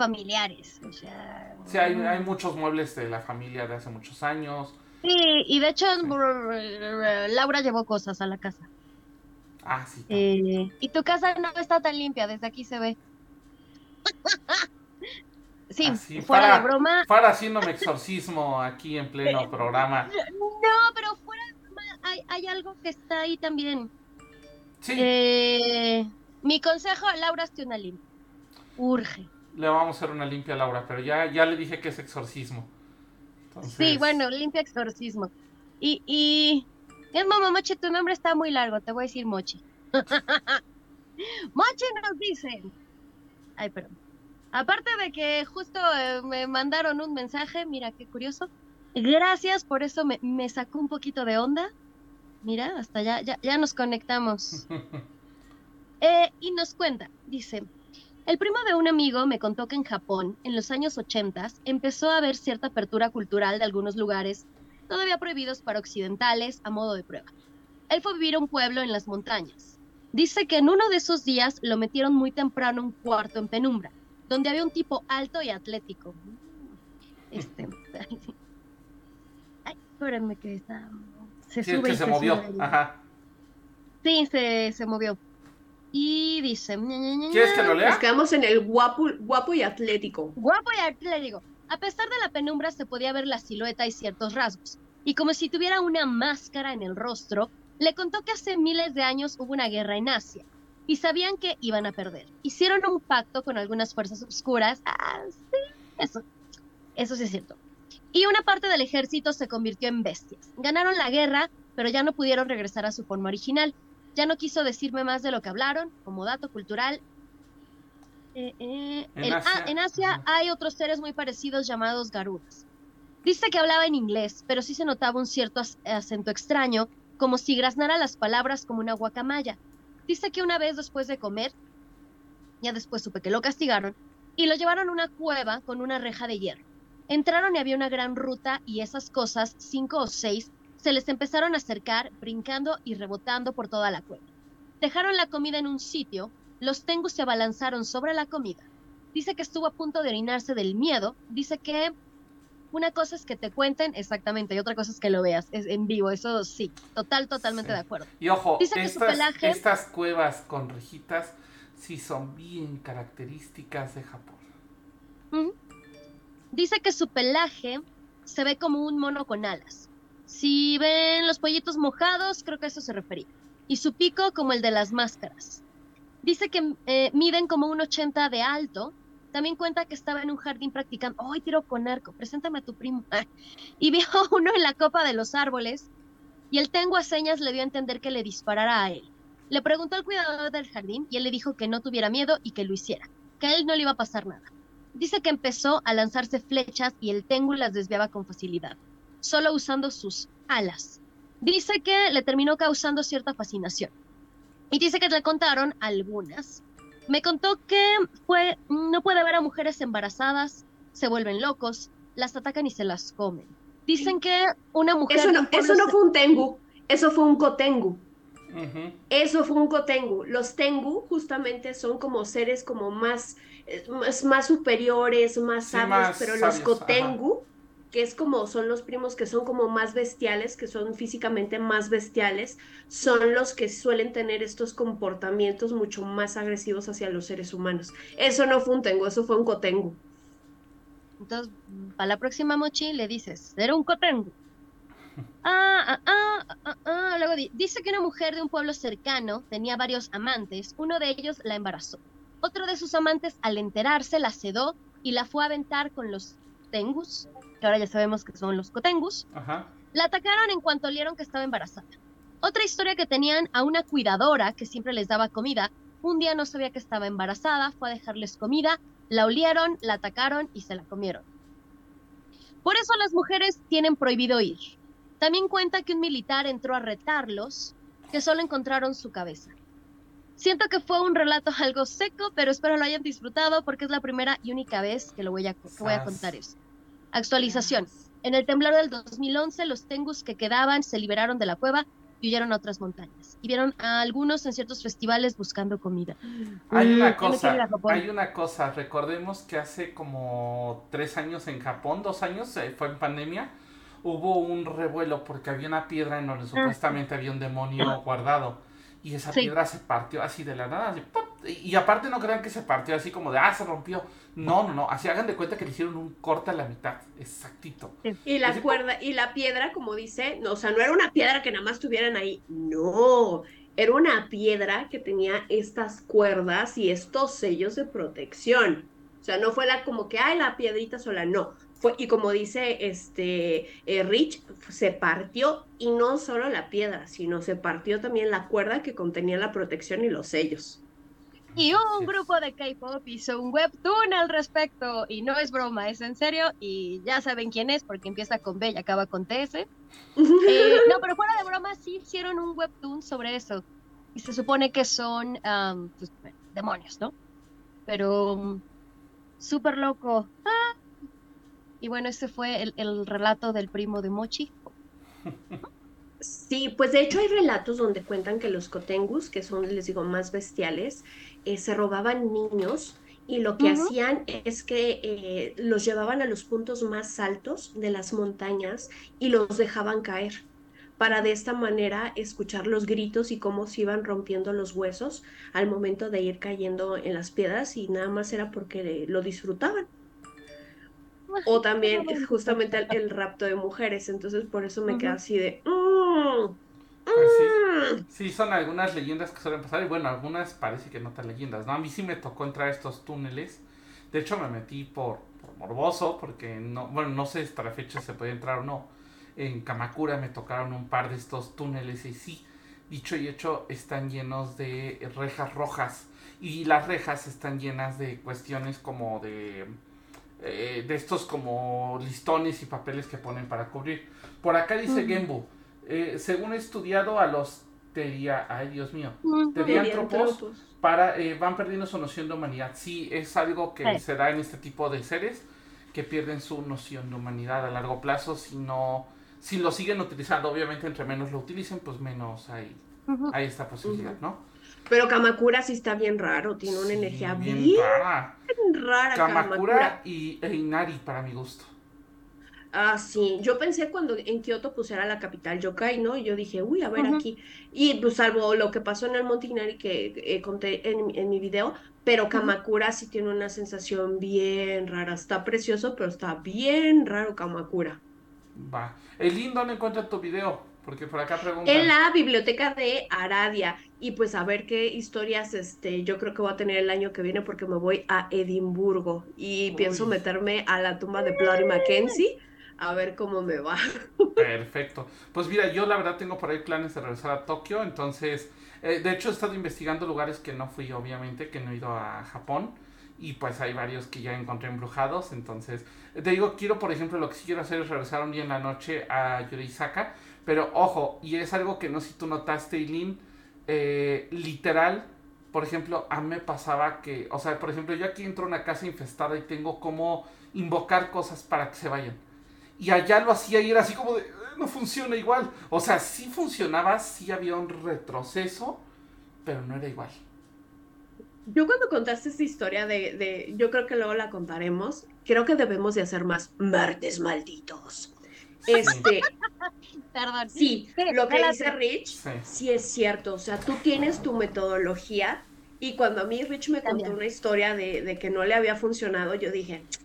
familiares. O sea, sí, hay, hay muchos muebles de la familia de hace muchos años. Sí, y de hecho Laura llevó cosas a la casa. Ah, sí. Eh, y tu casa no está tan limpia, desde aquí se ve. *laughs* sí, ah, fuera de broma. Para haciéndome exorcismo aquí en pleno *laughs* programa. No, pero fuera de broma hay, hay algo que está ahí también. Sí. Eh, mi consejo, Laura, esté una limpia. Urge le vamos a hacer una limpia a Laura, pero ya, ya le dije que es exorcismo. Sí, bueno, limpia exorcismo. Y, y... Es mamá Mochi, tu nombre está muy largo, te voy a decir Mochi. *laughs* Mochi nos dice... Ay, perdón. Aparte de que justo eh, me mandaron un mensaje, mira qué curioso. Gracias, por eso me, me sacó un poquito de onda. Mira, hasta ya, ya, ya nos conectamos. *laughs* eh, y nos cuenta, dice, el primo de un amigo me contó que en Japón, en los años 80, empezó a haber cierta apertura cultural de algunos lugares todavía prohibidos para occidentales a modo de prueba. Él fue a vivir a un pueblo en las montañas. Dice que en uno de esos días lo metieron muy temprano a un cuarto en penumbra, donde había un tipo alto y atlético. Este. Ay, espérenme que está. Se sube. Que se, movió. Ajá. Sí, se, se movió. Y dice... ¿Quieres que lo lea? Nos quedamos en el guapo, guapo y atlético. Guapo y atlético. A pesar de la penumbra se podía ver la silueta y ciertos rasgos. Y como si tuviera una máscara en el rostro, le contó que hace miles de años hubo una guerra en Asia y sabían que iban a perder. Hicieron un pacto con algunas fuerzas oscuras. Ah, sí, eso. Eso sí es cierto. Y una parte del ejército se convirtió en bestias. Ganaron la guerra, pero ya no pudieron regresar a su forma original. Ya no quiso decirme más de lo que hablaron, como dato cultural. Eh, eh, en, Asia, hay otros seres muy parecidos llamados garudas. Dice que hablaba en inglés, pero sí se notaba un cierto acento extraño, como si graznara las palabras como una guacamaya. Dice que una vez después de comer, ya después supe que lo castigaron, y lo llevaron a una cueva con una reja de hierro. Entraron y había una gran ruta y esas cosas, cinco o seis, se les empezaron a acercar, brincando y rebotando por toda la cueva. Dejaron la comida en un sitio, los tengus se abalanzaron sobre la comida. Dice que estuvo a punto de orinarse del miedo, dice que una cosa es que te cuenten exactamente y otra cosa es que lo veas es en vivo, eso sí, total, totalmente de acuerdo. Y ojo, estas, cuevas con rejitas sí son bien características de Japón. Dice que su pelaje se ve como un mono con alas. Si ven los pollitos mojados, creo que a eso se refería. Y su pico como el de las máscaras. Dice que eh, miden como un 80 de alto. También cuenta que estaba en un jardín practicando. ¡Ay, tiro con arco! Preséntame a tu primo. y vio *laughs* uno en la copa de los árboles. Y el tengo a señas le dio a entender que le disparara a él. Le preguntó al cuidador del jardín y él le dijo que no tuviera miedo y que lo hiciera, que a él no le iba a pasar nada. Dice que empezó a lanzarse flechas y el Tengu las desviaba con facilidad, solo usando sus alas. Dice que le terminó causando cierta fascinación. Y dice que le contaron algunas. Me contó que fue, no puede ver a mujeres embarazadas, se vuelven locos, las atacan y se las comen. Dicen que una mujer... Eso no, eso no fue un Tengu, eso fue un Kotengu. Eso fue un Kotengu. Los Tengu justamente son como seres como más más, superiores, más sabios, pero los Kotengu, que es como son los primos que son como más bestiales, que son físicamente más bestiales, son los que suelen tener estos comportamientos mucho más agresivos hacia los seres humanos. Eso no fue un Tengu, eso fue un Kotengu. Entonces, para la próxima mochi le dices, era un Kotengu. *laughs* Ah, ah, ah, ah, Luego dice que una mujer de un pueblo cercano tenía varios amantes, uno de ellos la embarazó. Otro de sus amantes, al enterarse, la sedó y la fue a aventar con los tengus, que ahora ya sabemos que son los cotengus. La atacaron en cuanto olieron que estaba embarazada. Otra historia que tenían a una cuidadora que siempre les daba comida. Un día no sabía que estaba embarazada, fue a dejarles comida, la olieron, la atacaron y se la comieron. Por eso las mujeres tienen prohibido ir. También cuenta que un militar entró a retarlos, que solo encontraron su cabeza. Siento que fue un relato *laughs* algo seco, pero espero lo hayan disfrutado porque es la primera y única vez que lo voy a, voy a contar eso. Actualización. En el temblor del 2011, los tengus que quedaban se liberaron de la cueva y huyeron a otras montañas. Y vieron a algunos en ciertos festivales buscando comida. Hay una cosa, hay una cosa. Recordemos que hace como tres años en Japón, dos años, eh, fue en pandemia, hubo un revuelo porque había una piedra en donde supuestamente había un demonio guardado y esa piedra se partió así de la nada. y, aparte no crean que se partió así como de, ah, se rompió. No, no, no. Así hagan de cuenta que le hicieron un corte a la mitad. Exactito. Y la cuerda, y la piedra, como dice, no, o sea, no era una piedra que nada más tuvieran ahí. No. Era una piedra que tenía estas cuerdas y estos sellos de protección. O sea, no fue la como que, ay, la piedrita sola, no y como dice este eh, Rich, se partió y no solo la piedra, sino se partió también la cuerda que contenía la protección y los sellos. Y un grupo de K-pop hizo un webtoon al respecto. Y no es broma, es en serio. Y ya saben quién es, porque empieza con B y acaba con TS. *laughs* Eh, no, pero fuera de broma, sí hicieron un webtoon sobre eso. Y se supone que son pues, demonios, ¿no? Pero um, súper loco. Ah, y bueno, ese fue el, relato del primo de Mochi. Sí, pues de hecho hay relatos donde cuentan que los cotengus, que son, les digo, más bestiales, eh, se robaban niños y lo que hacían es que eh, los llevaban a los puntos más altos de las montañas y los dejaban caer para de esta manera escuchar los gritos y cómo se iban rompiendo los huesos al momento de ir cayendo en las piedras y nada más era porque lo disfrutaban. O también justamente el, rapto de mujeres, entonces por eso me queda así de... Mm, pues mm". sí. son algunas leyendas que suelen pasar y bueno, algunas parece que no tan leyendas, ¿no? A mí sí me tocó entrar a estos túneles, de hecho me metí por, morboso porque no, bueno, no sé hasta la fecha se puede entrar o no. En Kamakura me tocaron un par de estos túneles y sí, dicho y hecho, están llenos de rejas rojas y las rejas están llenas de cuestiones como de eh, de estos como listones y papeles que ponen para cubrir. Por acá dice Gembu, eh, según he estudiado a los teria, ay Dios mío, teriantropos para eh, van perdiendo su noción de humanidad. Sí, es algo que se da en este tipo de seres que pierden su noción de humanidad a largo plazo si no si lo siguen utilizando, obviamente entre menos lo utilicen, pues menos hay, hay esta posibilidad, ¿no? Pero Kamakura sí está bien raro, tiene una Sí, energía bien bien, rara. rara. Kamakura. Kamakura y e Inari para mi gusto. Ah, sí, yo pensé cuando en Kioto pues era la capital yokai, ¿no? Y yo dije, uy, a ver aquí. Y pues salvo lo que pasó en el Monte Inari que eh, conté en, en mi video, pero Kamakura sí tiene una sensación bien rara. Está precioso, pero está bien raro Kamakura. Va. El ¿dónde encuentra tu video? Porque por acá preguntan. En la biblioteca de Aradia. Y pues a ver qué historias este, yo creo que voy a tener el año que viene porque me voy a Edimburgo. Y Uy. pienso meterme a la tumba de Bloody Mackenzie a ver cómo me va. Perfecto. Pues mira, yo la verdad tengo por ahí planes de regresar a Tokio, entonces, eh, de hecho he estado investigando lugares que no fui, obviamente, que no he ido a Japón, y pues hay varios que ya encontré embrujados, entonces, te digo, quiero, por ejemplo, lo que sí quiero hacer es regresar un día en la noche a Yorisaka, pero ojo, y es algo que no sé si tú notaste, Eileen, eh, literal, por ejemplo, a mí me pasaba que, o sea, por ejemplo, yo aquí entro a una casa infestada y tengo como invocar cosas para que se vayan. Y allá lo hacía y era así como de, "Eh, no funciona igual. O sea, sí funcionaba, sí había un retroceso, pero no era igual. Yo cuando contaste esta historia de, de, yo creo que luego la contaremos, creo que debemos de hacer más martes malditos. Este, *laughs* Perdón. sí, lo que dice. Rich, Sí. sí es cierto, o sea, tú tienes tu metodología y cuando a mí Rich me contó También. una historia de, de que no le había funcionado, yo dije, "Ah,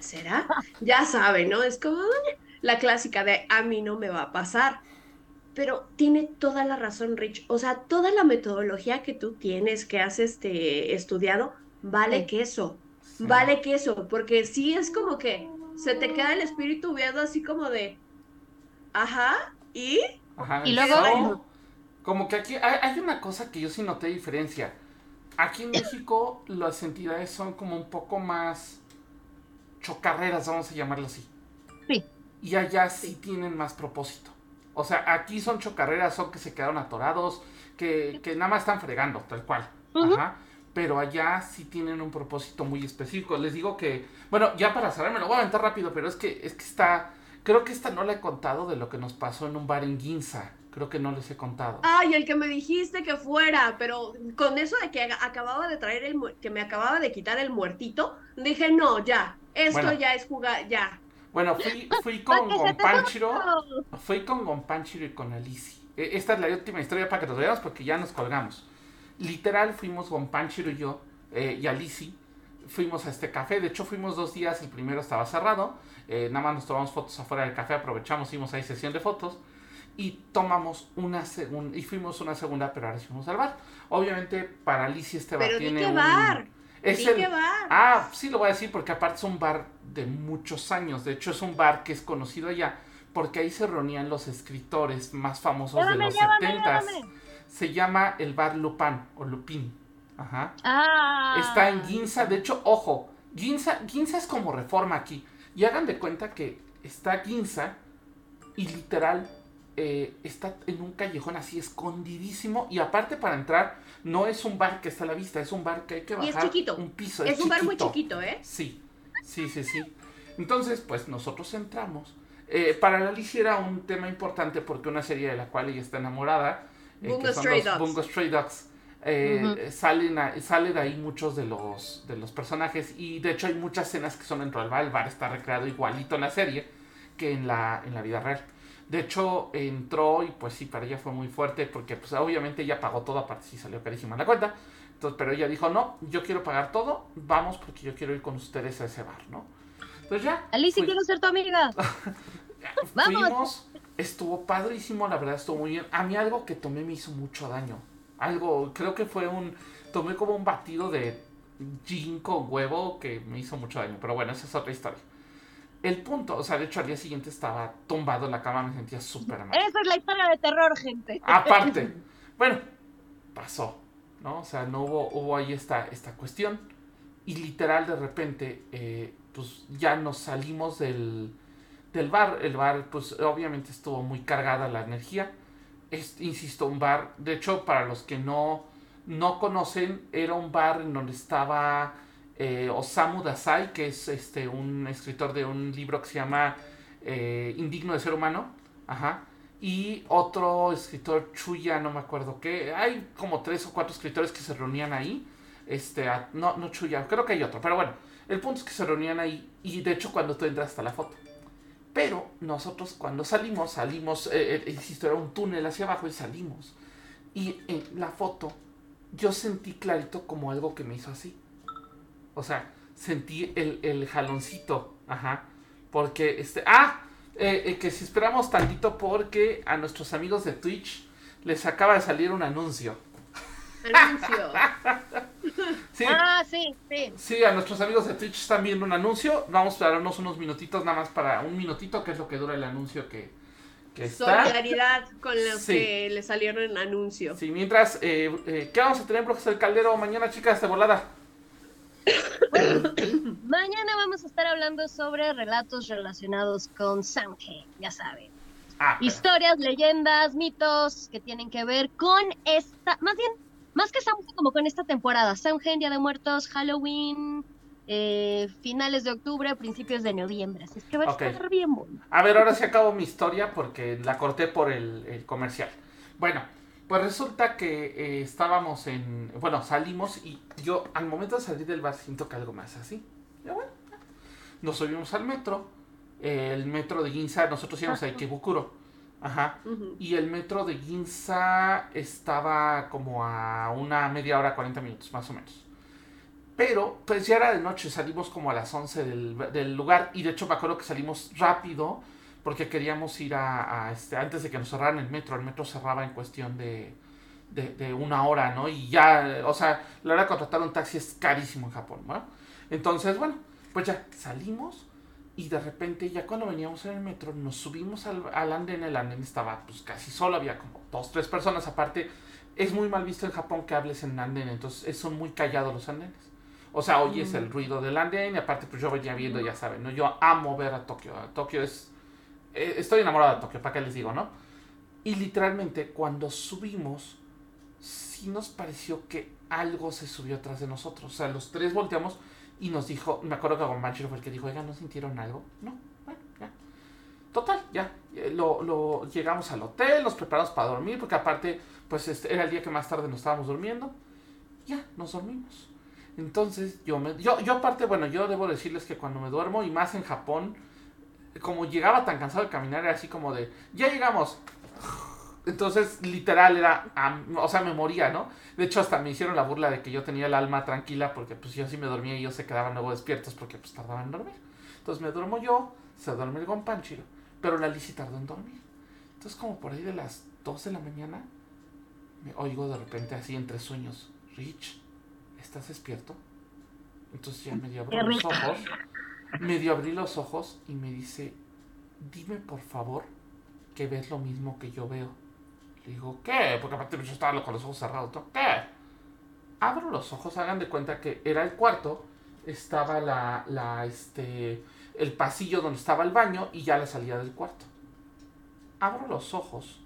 ¿será? Ya sabe, ¿no? Es como la clásica de a mí no me va a pasar. Pero tiene toda la razón, Rich. O sea, toda la metodología que tú tienes, que has este, estudiado, vale Sí. queso. Sí. Vale queso, porque sí es como que se te queda el espíritu viendo así como de, ajá, ¿y? Ajá, Y luego- como que aquí hay, hay una cosa que yo sí noté diferencia. Aquí en *laughs* México las entidades son como un poco más chocarreras, vamos a llamarlo así. Sí. Y allá sí, Sí. tienen más propósito. O sea, aquí son chocarreras, son que se quedaron atorados, que, que nada más están fregando, tal cual. Ajá. Pero allá sí tienen un propósito muy específico. Les digo que, bueno, ya para cerrar, me lo voy a aventar rápido, pero es que, es que está, creo que esta no la he contado de lo que nos pasó en un bar en Ginza. Creo que no les he contado. Ay, el que me dijiste que fuera, pero con eso de que acababa de traer el, que me acababa de quitar el muertito, dije, no, ya, esto Bueno. ya es jugar, ya. Bueno, fui, fui *laughs* con Gonpanchiro, fui con Gonpanchiro y con Alici. E- Esta es la última historia para que nos veamos porque ya nos colgamos. Literal fuimos Gonpanchiro y yo eh, y Alici. Fuimos a este café, de hecho fuimos dos días, el primero estaba cerrado, eh, nada más nos tomamos fotos afuera del café, aprovechamos, hicimos ahí sesión de fotos y tomamos una segunda, y fuimos una segunda, pero ahora sí fuimos al bar. Obviamente para Alici este bar Pero tiene que un... bar, Es el- que bar. Ah, sí lo voy a decir porque aparte es un bar de muchos años. De hecho es un bar que es conocido allá porque ahí se reunían los escritores más famosos de los llévame, 70 llévame. Se llama el bar Lupin o Lupin. Ajá. Ah. Está en Ginza. De hecho, ojo, Ginza, Ginza es como reforma aquí. Y hagan de cuenta que está Ginza y literal eh, está en un callejón así escondidísimo. Y aparte para entrar, no es un bar que está a la vista, es un bar que hay que Y es bajar chiquito. un piso. es un bar muy chiquito. chiquito, ¿eh? Sí, sí, sí, sí. Entonces, pues nosotros entramos. Eh, para la era un tema importante porque una serie de la cual ella está enamorada, eh, Bungo que son Stray los Dogs. Bungo Stray Dogs, eh, salen a- de ahí muchos de los, de los personajes y de hecho hay muchas escenas que son dentro del bar. El bar está recreado igualito en la serie que en la, en la vida real. De hecho, entró y pues sí, para ella fue muy fuerte porque pues obviamente ella pagó todo, aparte sí salió carísima la cuenta. Entonces, pero ella dijo, no, yo quiero pagar todo, vamos porque yo quiero ir con ustedes a ese bar, ¿no? Entonces ya. Alicia, fui- quiero ser tu amiga. *laughs* Vamos. Fuimos, estuvo padrísimo, la verdad estuvo muy bien. A mí algo que tomé me hizo mucho daño. Algo, creo que fue un, tomé como un batido de gin con huevo que me hizo mucho daño. Pero bueno, esa es otra historia. El punto, o sea, de hecho al día siguiente estaba tumbado en la cama, me sentía súper mal. Esa es la historia de terror, gente. Aparte, *laughs* bueno, pasó, ¿no? O sea, no hubo, hubo ahí esta, esta cuestión. Y literal, de repente, eh, pues ya nos salimos del, del bar. El bar, pues obviamente estuvo muy cargada la energía. Es, insisto, un bar, de hecho, para los que no, no conocen, era un bar en donde estaba eh, Osamu Dazai, que es este, un escritor de un libro que se llama eh, Indigno de Ser Humano, ajá, y otro escritor, Chuya, no me acuerdo qué, hay como tres o cuatro escritores que se reunían ahí, este, no, no Chuya, creo que hay otro, pero bueno, el punto es que se reunían ahí y de hecho cuando tú entras hasta la foto. Pero nosotros cuando salimos, salimos, eh, eh, era un túnel hacia abajo y salimos. Y en la foto yo sentí clarito como algo que me hizo así. O sea, sentí el, el jaloncito. Ajá. Porque, este, ah, eh, eh, que si esperamos tantito porque a nuestros amigos de Twitch les acaba de salir un anuncio. Anuncio. *laughs* Sí, Ah, sí, sí. sí, a nuestros amigos de Twitch están viendo un anuncio. Vamos a darnos unos minutitos nada más para un minutito, que es lo que dura el anuncio que, que está. Solidaridad con los Sí. que le salieron en anuncio. Sí, mientras, eh, eh, ¿qué vamos a tener, profesor Caldero, mañana, chicas, de volada? Mañana vamos a estar hablando sobre relatos relacionados con Samhain, ya saben. Ah, Historias, leyendas, mitos que tienen que ver con esta, más bien, más que Samhain, como con esta temporada. Samhain, Día de Muertos, Halloween, eh, finales de octubre, principios de noviembre. Así es que va a estar bien bueno. A ver, ahora sí acabo mi historia porque la corté por el, el comercial. Bueno, pues resulta que eh, estábamos en. Bueno, salimos y yo al momento de salir del bar siento que algo más así. Ya bueno, nos subimos al metro. eh, el metro de Ginza, nosotros íbamos a Ikebukuro. Ajá. Y el metro de Ginza estaba como a una media hora, 40 minutos, más o menos. Pero, pues ya era de noche, salimos como a las 11 del, del lugar. Y de hecho me acuerdo que salimos rápido porque queríamos ir a, a, este, antes de que nos cerraran el metro. El metro cerraba en cuestión de, de, de una hora, ¿no? Y ya, o sea, la hora de contratar un taxi es carísimo en Japón, ¿no? Entonces, bueno, pues ya salimos y de repente ya cuando veníamos en el metro nos subimos al, al andén, el andén estaba pues casi solo, había como dos, tres personas aparte. Es muy mal visto en Japón que hables en andén, entonces son muy callados los andenes. O sea, oyes el ruido del andén y aparte pues yo venía viendo, ya saben, ¿no? Yo amo ver a Tokio. Tokio es... eh, estoy enamorado de Tokio, ¿para qué les digo, no? Y literalmente cuando subimos, sí nos pareció que algo se subió atrás de nosotros. O sea, los tres volteamos y nos dijo, me acuerdo que Gonbanchiro fue el que dijo, oiga, ¿no sintieron algo? No, bueno, ya. Total, ya. eh, Lo, lo- llegamos al hotel, nos preparamos para dormir, porque aparte, pues este, era el día que más tarde nos estábamos durmiendo. Ya, nos dormimos. Entonces, yo me, yo, yo aparte, bueno, yo debo decirles que cuando me duermo, y más en Japón, como llegaba tan cansado de caminar, era así como de, ya llegamos. Entonces, literal, era, o sea, me moría, ¿no? De hecho, hasta me hicieron la burla de que yo tenía el alma tranquila porque pues yo sí me dormía y ellos se quedaban luego despiertos porque pues tardaban en dormir. Entonces me duermo yo, se duerme el Gonpanchiro, pero la Lizzie tardó en dormir. Entonces como por ahí de las 2 de la mañana, me oigo de repente así entre sueños, Rich, ¿estás despierto? Entonces ya medio abro los ojos, medio abrí los ojos y me dice, dime por favor que ves lo mismo que yo veo. Le digo, ¿qué? Porque aparte yo estaba con los ojos cerrados. ¿Qué? Abro los ojos, hagan de cuenta que era el cuarto, estaba la, la, este, el pasillo donde estaba el baño y ya la salida del cuarto. Abro los ojos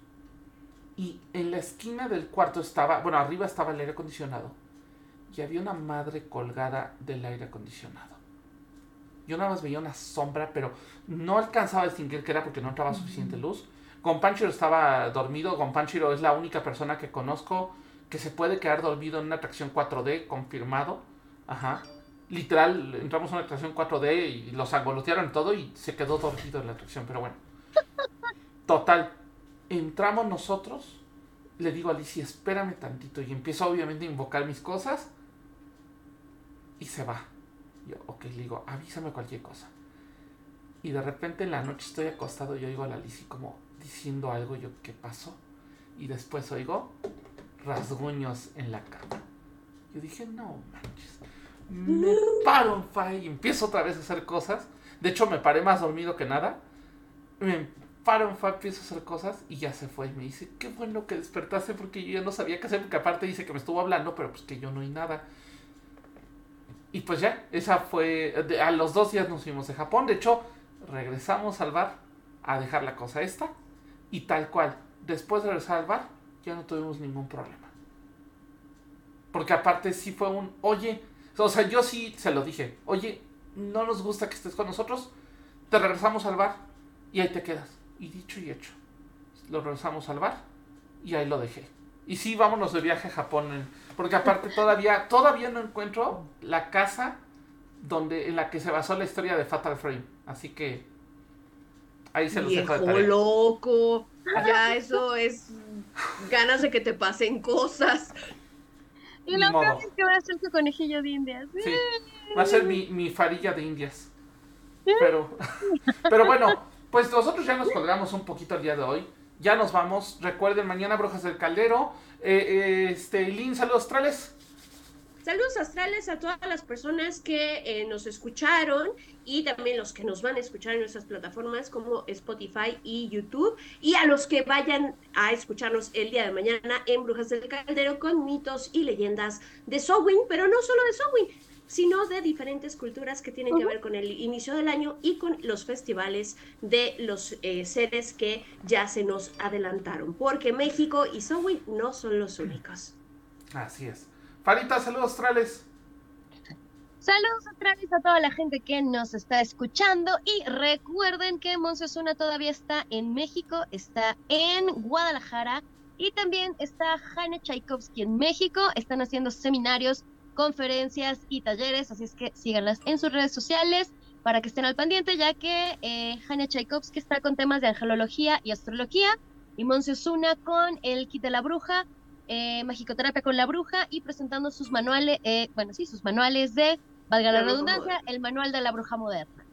y en la esquina del cuarto estaba, bueno, arriba estaba el aire acondicionado y había una madre colgada del aire acondicionado. Yo nada más veía una sombra, pero no alcanzaba a distinguir qué era porque no entraba suficiente luz. Gonpanchiro estaba dormido. Gonpanchiro es la única persona que conozco que se puede quedar dormido en una atracción 4D, confirmado. Ajá. Literal, entramos a una atracción 4D y los angolotearon todo y se quedó dormido en la atracción, pero bueno. Total, entramos nosotros, le digo a Alicia, espérame tantito, y empiezo obviamente a invocar mis cosas y se va. Yo, ok, le digo, avísame cualquier cosa. Y de repente en la noche estoy acostado y oigo a la Alicia como diciendo algo, yo, ¿qué pasó? Y después oigo rasguños en la cama. Yo dije, no manches. Me *laughs* paro en fire y empiezo otra vez a hacer cosas. De hecho, me paré más dormido que nada. Me paro en fire, empiezo a hacer cosas y ya se fue. Y me dice, qué bueno que despertaste porque yo ya no sabía qué hacer. Porque aparte dice que me estuvo hablando, pero pues que yo no oí nada. Y pues ya, esa fue. a los dos días nos fuimos de Japón. De hecho, regresamos al bar a dejar la cosa esta. Y tal cual, después de regresar al bar, ya no tuvimos ningún problema. Porque aparte sí fue un, oye, o sea, yo sí se lo dije, oye, no nos gusta que estés con nosotros, te regresamos al bar. Y ahí te quedas. Y dicho y hecho. Lo regresamos al bar y ahí lo dejé. Y sí, vámonos de viaje a Japón. Porque aparte todavía, todavía no encuentro la casa donde, en la que se basó la historia de Fatal Frame. Así que ahí se los dejo de tarea. loco. Ya eso es ganas de que te pasen cosas. Y lo peor es que va a ser tu conejillo de indias. Sí, va a ser mi, mi farilla de indias. Pero, *laughs* pero bueno, pues nosotros ya nos colgamos un poquito el día de hoy. Ya nos vamos. Recuerden, mañana Brujas del Caldero. Eh, eh, este, Lin, saludos astrales. Saludos astrales a todas las personas que eh, nos escucharon y también los que nos van a escuchar en nuestras plataformas como Spotify y YouTube y a los que vayan a escucharnos el día de mañana en Brujas del Caldero con mitos y leyendas de Sowin, pero no solo de Sowin, sino de diferentes culturas que tienen que ver con el inicio del año y con los festivales de los eh, seres que ya se nos adelantaron, porque México y Sowin no son los únicos. Así es. Farita, saludos australes. Saludos astrales a toda la gente que nos está escuchando y recuerden que Monsesuna todavía está en México, está en Guadalajara y también está Jaime Tchaikovsky en México. Están haciendo seminarios, conferencias y talleres, así es que síganlas en sus redes sociales para que estén al pendiente, ya que eh, Tchaikovsky está con temas de angelología y astrología y Monsesuna con el kit de la bruja eh, Magicoterapia con la Bruja y presentando sus manuales, eh, bueno, sí, sus manuales de, valga la, redundancia, el manual de la Bruja Moderna.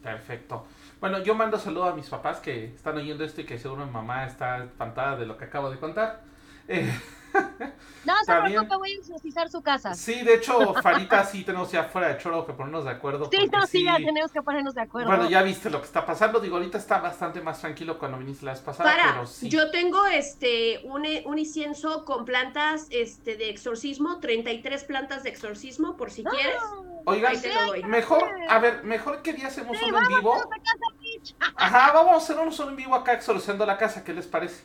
Perfecto. Bueno, yo mando saludo a mis papás que están oyendo esto y que seguro mi mamá está espantada de lo que acabo de contar. Eh, *laughs* no, se preocupe, voy a exorcizar su casa. Sí, de hecho, Farita, sí tenemos ya fuera de choro que ponernos de acuerdo. Sí, no, sí, ya tenemos que ponernos de acuerdo. Bueno, ya viste lo que está pasando. Digo, ahorita está bastante más tranquilo cuando viniste la vez pasada, pero sí. Yo tengo este un, un incienso con plantas este de exorcismo, 33 plantas de exorcismo, por si quieres. Oigan, mejor, a ver, mejor que día hacemos uno en vivo. Ajá, vamos a hacer uno solo en vivo acá exorcizando la casa, ¿qué les parece?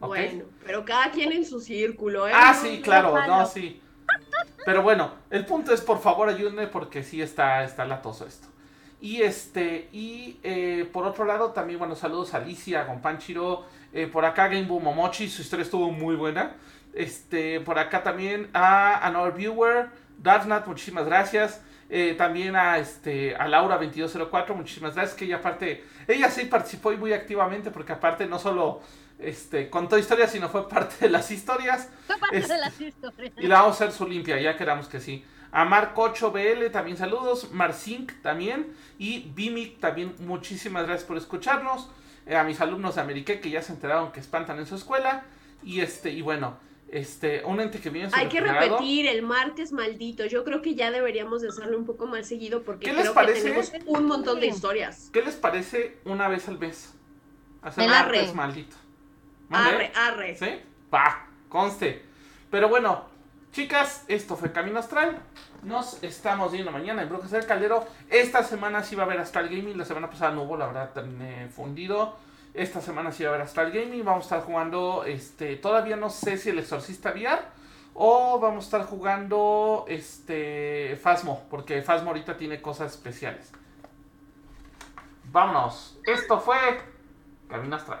Bueno, pero cada quien en su círculo, ¿eh? Ah, sí, claro, no, sí. Pero bueno, el punto es, por favor, ayúdenme porque sí está, está latoso esto. Y este, y eh, por otro lado, también, bueno, saludos a Alicia, a Gonpanchiro, eh, por acá Game Boom Momochi, su historia estuvo muy buena. Este, por acá también a Another Viewer, Darnat, muchísimas gracias. Eh, también a este a Laura2204, muchísimas gracias, que ella aparte, ella sí participó y muy activamente, porque aparte no solo este, contó historias, sino fue parte de las historias. Fue parte de este, las historias. Y la vamos a hacer su limpia, ya queramos que sí. A Marcocho BL también saludos, Marcink también y Bimic también muchísimas gracias por escucharnos. Eh, a mis alumnos de Amerique que ya se enteraron que espantan en su escuela. Y este, y bueno, este, un ente que viene Hay que repetir el martes maldito. Yo creo que ya deberíamos de hacerlo un poco más seguido porque creo que tenemos un montón de historias. ¿Qué les parece una vez al mes? Hacer martes maldito. Arre, arre. ¿Sí? Pa, conste. Pero bueno, chicas, esto fue Camino Astral. Nos estamos viendo mañana en Brujas del Caldero. Esta semana sí va a haber Astral Gaming. La semana pasada no hubo, la verdad, terminé fundido. Esta semana sí va a haber Astral Gaming. Vamos a estar jugando, este, todavía no sé si el Exorcista VR. O vamos a estar jugando, este, Fasmo. Porque Fasmo ahorita tiene cosas especiales. Vámonos. Esto fue Camino Astral.